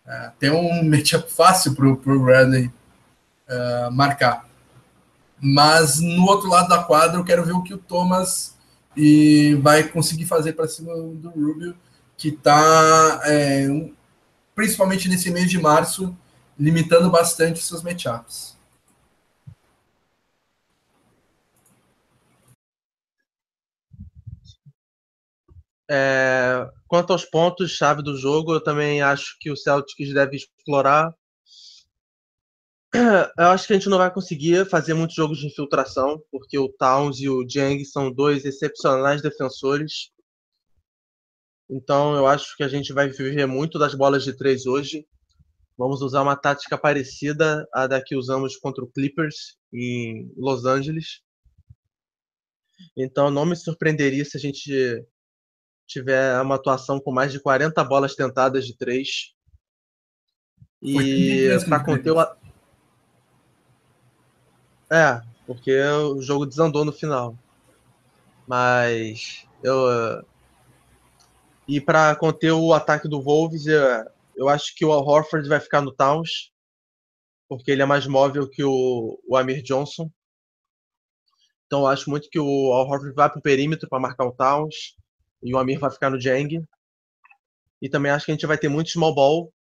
É, tem um matchup fácil para o Bradley uh, marcar. Mas no outro lado da quadra, eu quero ver o que o Thomas e vai conseguir fazer para cima do Rubio que está, é, um, principalmente nesse mês de março, limitando bastante seus matchups. É, quanto aos pontos-chave do jogo, eu também acho que o Celtics deve explorar. Eu acho que a gente não vai conseguir fazer muitos jogos de infiltração, porque o Towns e o Jang são dois excepcionais defensores. Então eu acho que a gente vai viver muito das bolas de três hoje. Vamos usar uma tática parecida à da que usamos contra o Clippers em Los Angeles. Então não me surpreenderia se a gente tiver uma atuação com mais de 40 bolas tentadas de três. E para conter o. É, porque o jogo desandou no final. Mas eu e para conter o ataque do Wolves, eu acho que o Al Horford vai ficar no Towns, porque ele é mais móvel que o, o Amir Johnson. Então eu acho muito que o Al Horford vai para o perímetro para marcar o Towns e o Amir vai ficar no Jang. E também acho que a gente vai ter muito small ball,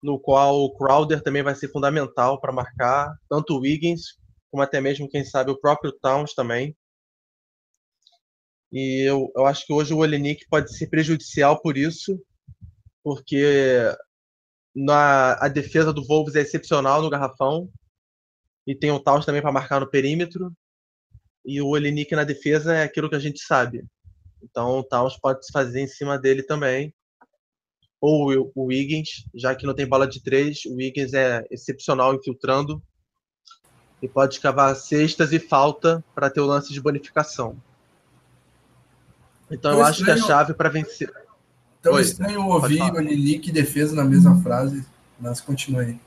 no qual o Crowder também vai ser fundamental para marcar, tanto o Wiggins, como até mesmo, quem sabe, o próprio Towns também. E eu, eu acho que hoje o Olenik pode ser prejudicial por isso, porque na, a defesa do Wolves é excepcional no garrafão, e tem o Towns também para marcar no perímetro, e o Olenik na defesa é aquilo que a gente sabe. Então o Towns pode se fazer em cima dele também. Ou o Wiggins, já que não tem bola de três, o Wiggins é excepcional infiltrando e pode cavar cestas e falta para ter o lance de bonificação. Então eu, eu acho que a chave para vencer. Então Oi, estranho ouvir o Lilique e defesa na mesma frase, mas continue aí.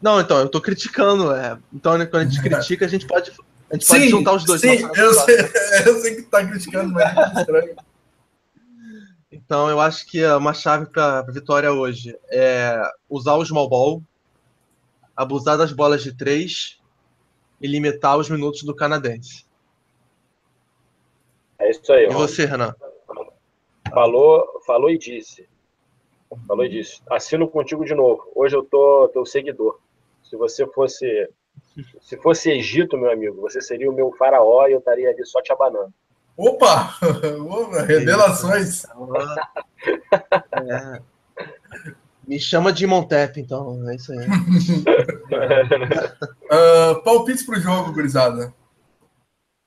Não, então, eu tô criticando. É. Então, quando a gente critica, a gente pode, a gente sim, pode juntar os dois. Sim, eu sei, eu sei que tá criticando, mas é estranho. Então, eu acho que uma chave para a vitória hoje é usar o small ball, abusar das bolas de três e limitar os minutos do canadense. É isso aí. E você, Renan? Falou, falou e disse. Falou e disse. Assino contigo de novo. Hoje eu tô teu seguidor. Se você fosse se fosse Egito, meu amigo, você seria o meu faraó e eu estaria ali só te abanando. Opa! Revelações! É. Me chama de Montep, então. É isso aí. uh, palpites pro jogo, gurizada.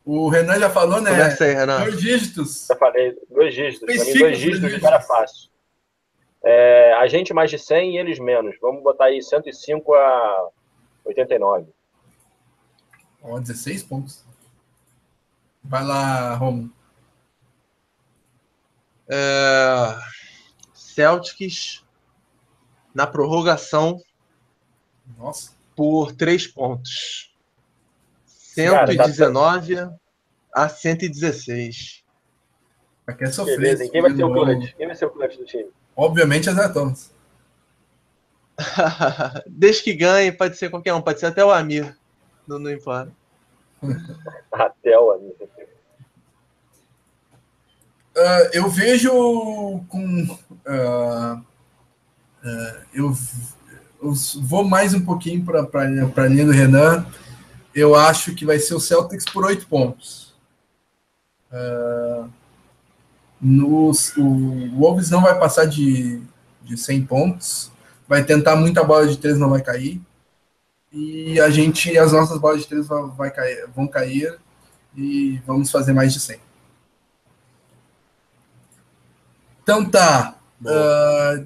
O Renan já falou, né? Começa aí, Renan. Dois dígitos. Já falei, dois dígitos. Mim, dois dígitos, cara fácil. É, a gente mais de 100 e eles menos. Vamos botar aí 105 a 89. Ó, 16 pontos. Vai lá, Romo. É... Celtics na prorrogação. Nossa. Por 3 pontos. 119 Cara, tá... a 116. Quer sofrer. Beleza, quem vai ser o clutch? Quem vai ser o clutch do time? Obviamente as Thomas. Desde que ganhe, pode ser qualquer um, pode ser até o Amir. Não, não importa. até o Amir. Uh, eu vejo com. Uh, eu, eu, vou mais um pouquinho para a linha do Renan eu acho que vai ser o Celtics por oito pontos. Uh, nos, o Wolves não vai passar de, de 100 pontos, vai tentar muita bola de três, não vai cair. E a gente, as nossas bolas de três vai, vai cair, vão cair e vamos fazer mais de 100. Então tá. Uh,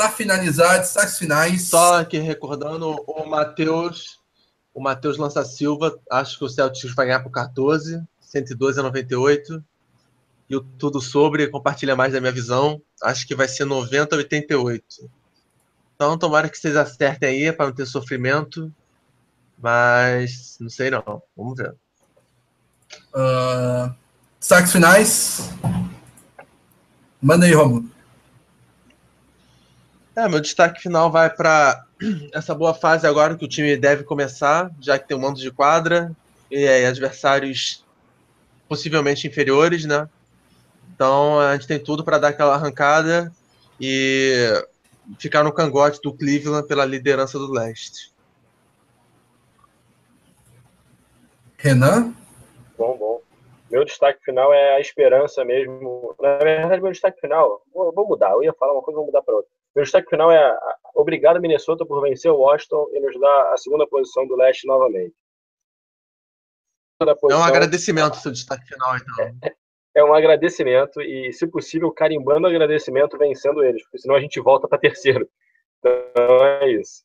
Para finalizar, destaques finais. Só aqui recordando, o Matheus o Matheus Lança Silva, acho que o Celtics vai ganhar por 14, 112 a 98. E o Tudo Sobre compartilha mais da minha visão, acho que vai ser 90 a 88. Então, tomara que vocês acertem aí para não ter sofrimento. Mas não sei não. Vamos ver. Uh, destaques finais. Manda aí, Romulo. É, meu destaque final vai para essa boa fase agora que o time deve começar, já que tem um mando de quadra e é, adversários possivelmente inferiores, né? Então a gente tem tudo para dar aquela arrancada e ficar no cangote do Cleveland pela liderança do leste. Renan? Bom, bom. Meu destaque final é a esperança mesmo. Na verdade, meu destaque final, vou, vou mudar. Eu ia falar uma coisa, vou mudar para outra. Meu destaque final é obrigado, Minnesota, por vencer o Washington e nos dar a segunda posição do leste novamente. Posição, é um agradecimento seu destaque final, então. É, é, um agradecimento e, se possível, carimbando o agradecimento vencendo eles, porque senão a gente volta para terceiro. Então é isso.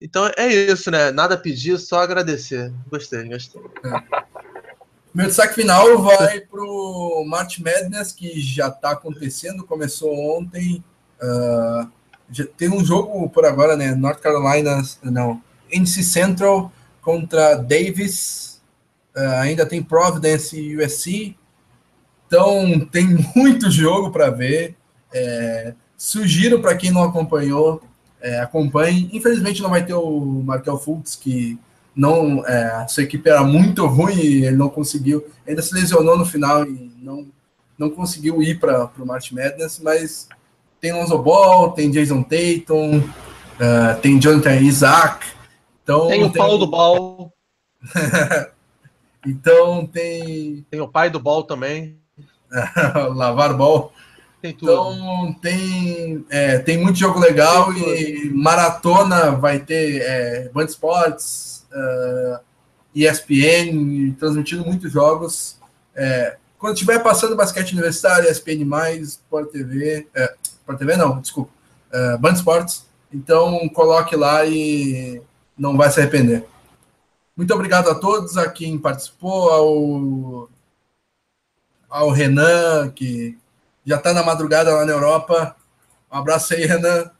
Então é isso, né? Nada pedir, só agradecer. Gostei, gostei. É. Meu destaque final vai para o March Madness, que já está acontecendo, começou ontem. Uh, tem um jogo por agora, né? North Carolina, não, NC Central contra Davis. Uh, ainda tem Providence e USC. Então tem muito jogo para ver. É, sugiro para quem não acompanhou, é, acompanhe. Infelizmente não vai ter o Markel Fultz, que não, é, sua equipe era muito ruim e ele não conseguiu. Ainda se lesionou no final e não não conseguiu ir para o March Madness, mas tem Lonzo Ball, tem Jason Tatum, uh, tem Jonathan Isaac. Então, tem o tem... Paulo do Ball. então tem. Tem o pai do Ball também. Lavar Ball. Tem tudo. Então tem, é, tem muito jogo legal e maratona vai ter é, Band Sports, uh, ESPN, transmitindo muitos jogos. É, quando estiver passando basquete universitário, ESPN, Sport TV, é, Sport TV não, desculpa, é, Band Sports. Então coloque lá e não vai se arrepender. Muito obrigado a todos, a quem participou, ao, ao Renan, que já está na madrugada lá na Europa. Um abraço aí, Renan.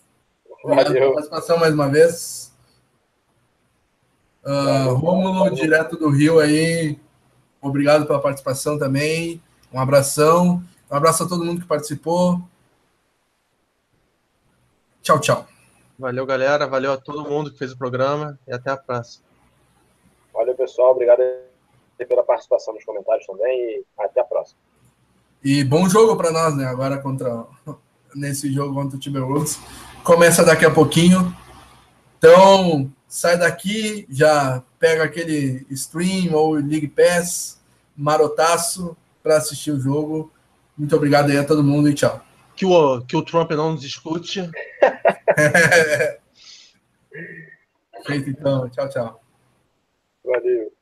Obrigado pela participação mais uma vez. Uh, Rômulo, direto do Rio aí. Obrigado pela participação também. Um abração. Um abraço a todo mundo que participou. Tchau, tchau. Valeu, galera. Valeu a todo mundo que fez o programa e até a próxima. Valeu, pessoal. Obrigado pela participação nos comentários também e até a próxima. E bom jogo para nós, né? Agora contra nesse jogo contra o Timberwolves. Começa daqui a pouquinho. Então, sai daqui, já pega aquele stream ou League Pass, marotaço para assistir o jogo. Muito obrigado aí a todo mundo e tchau. Que o, que o Trump não nos escute. Feito então. Tchau, tchau. Valeu.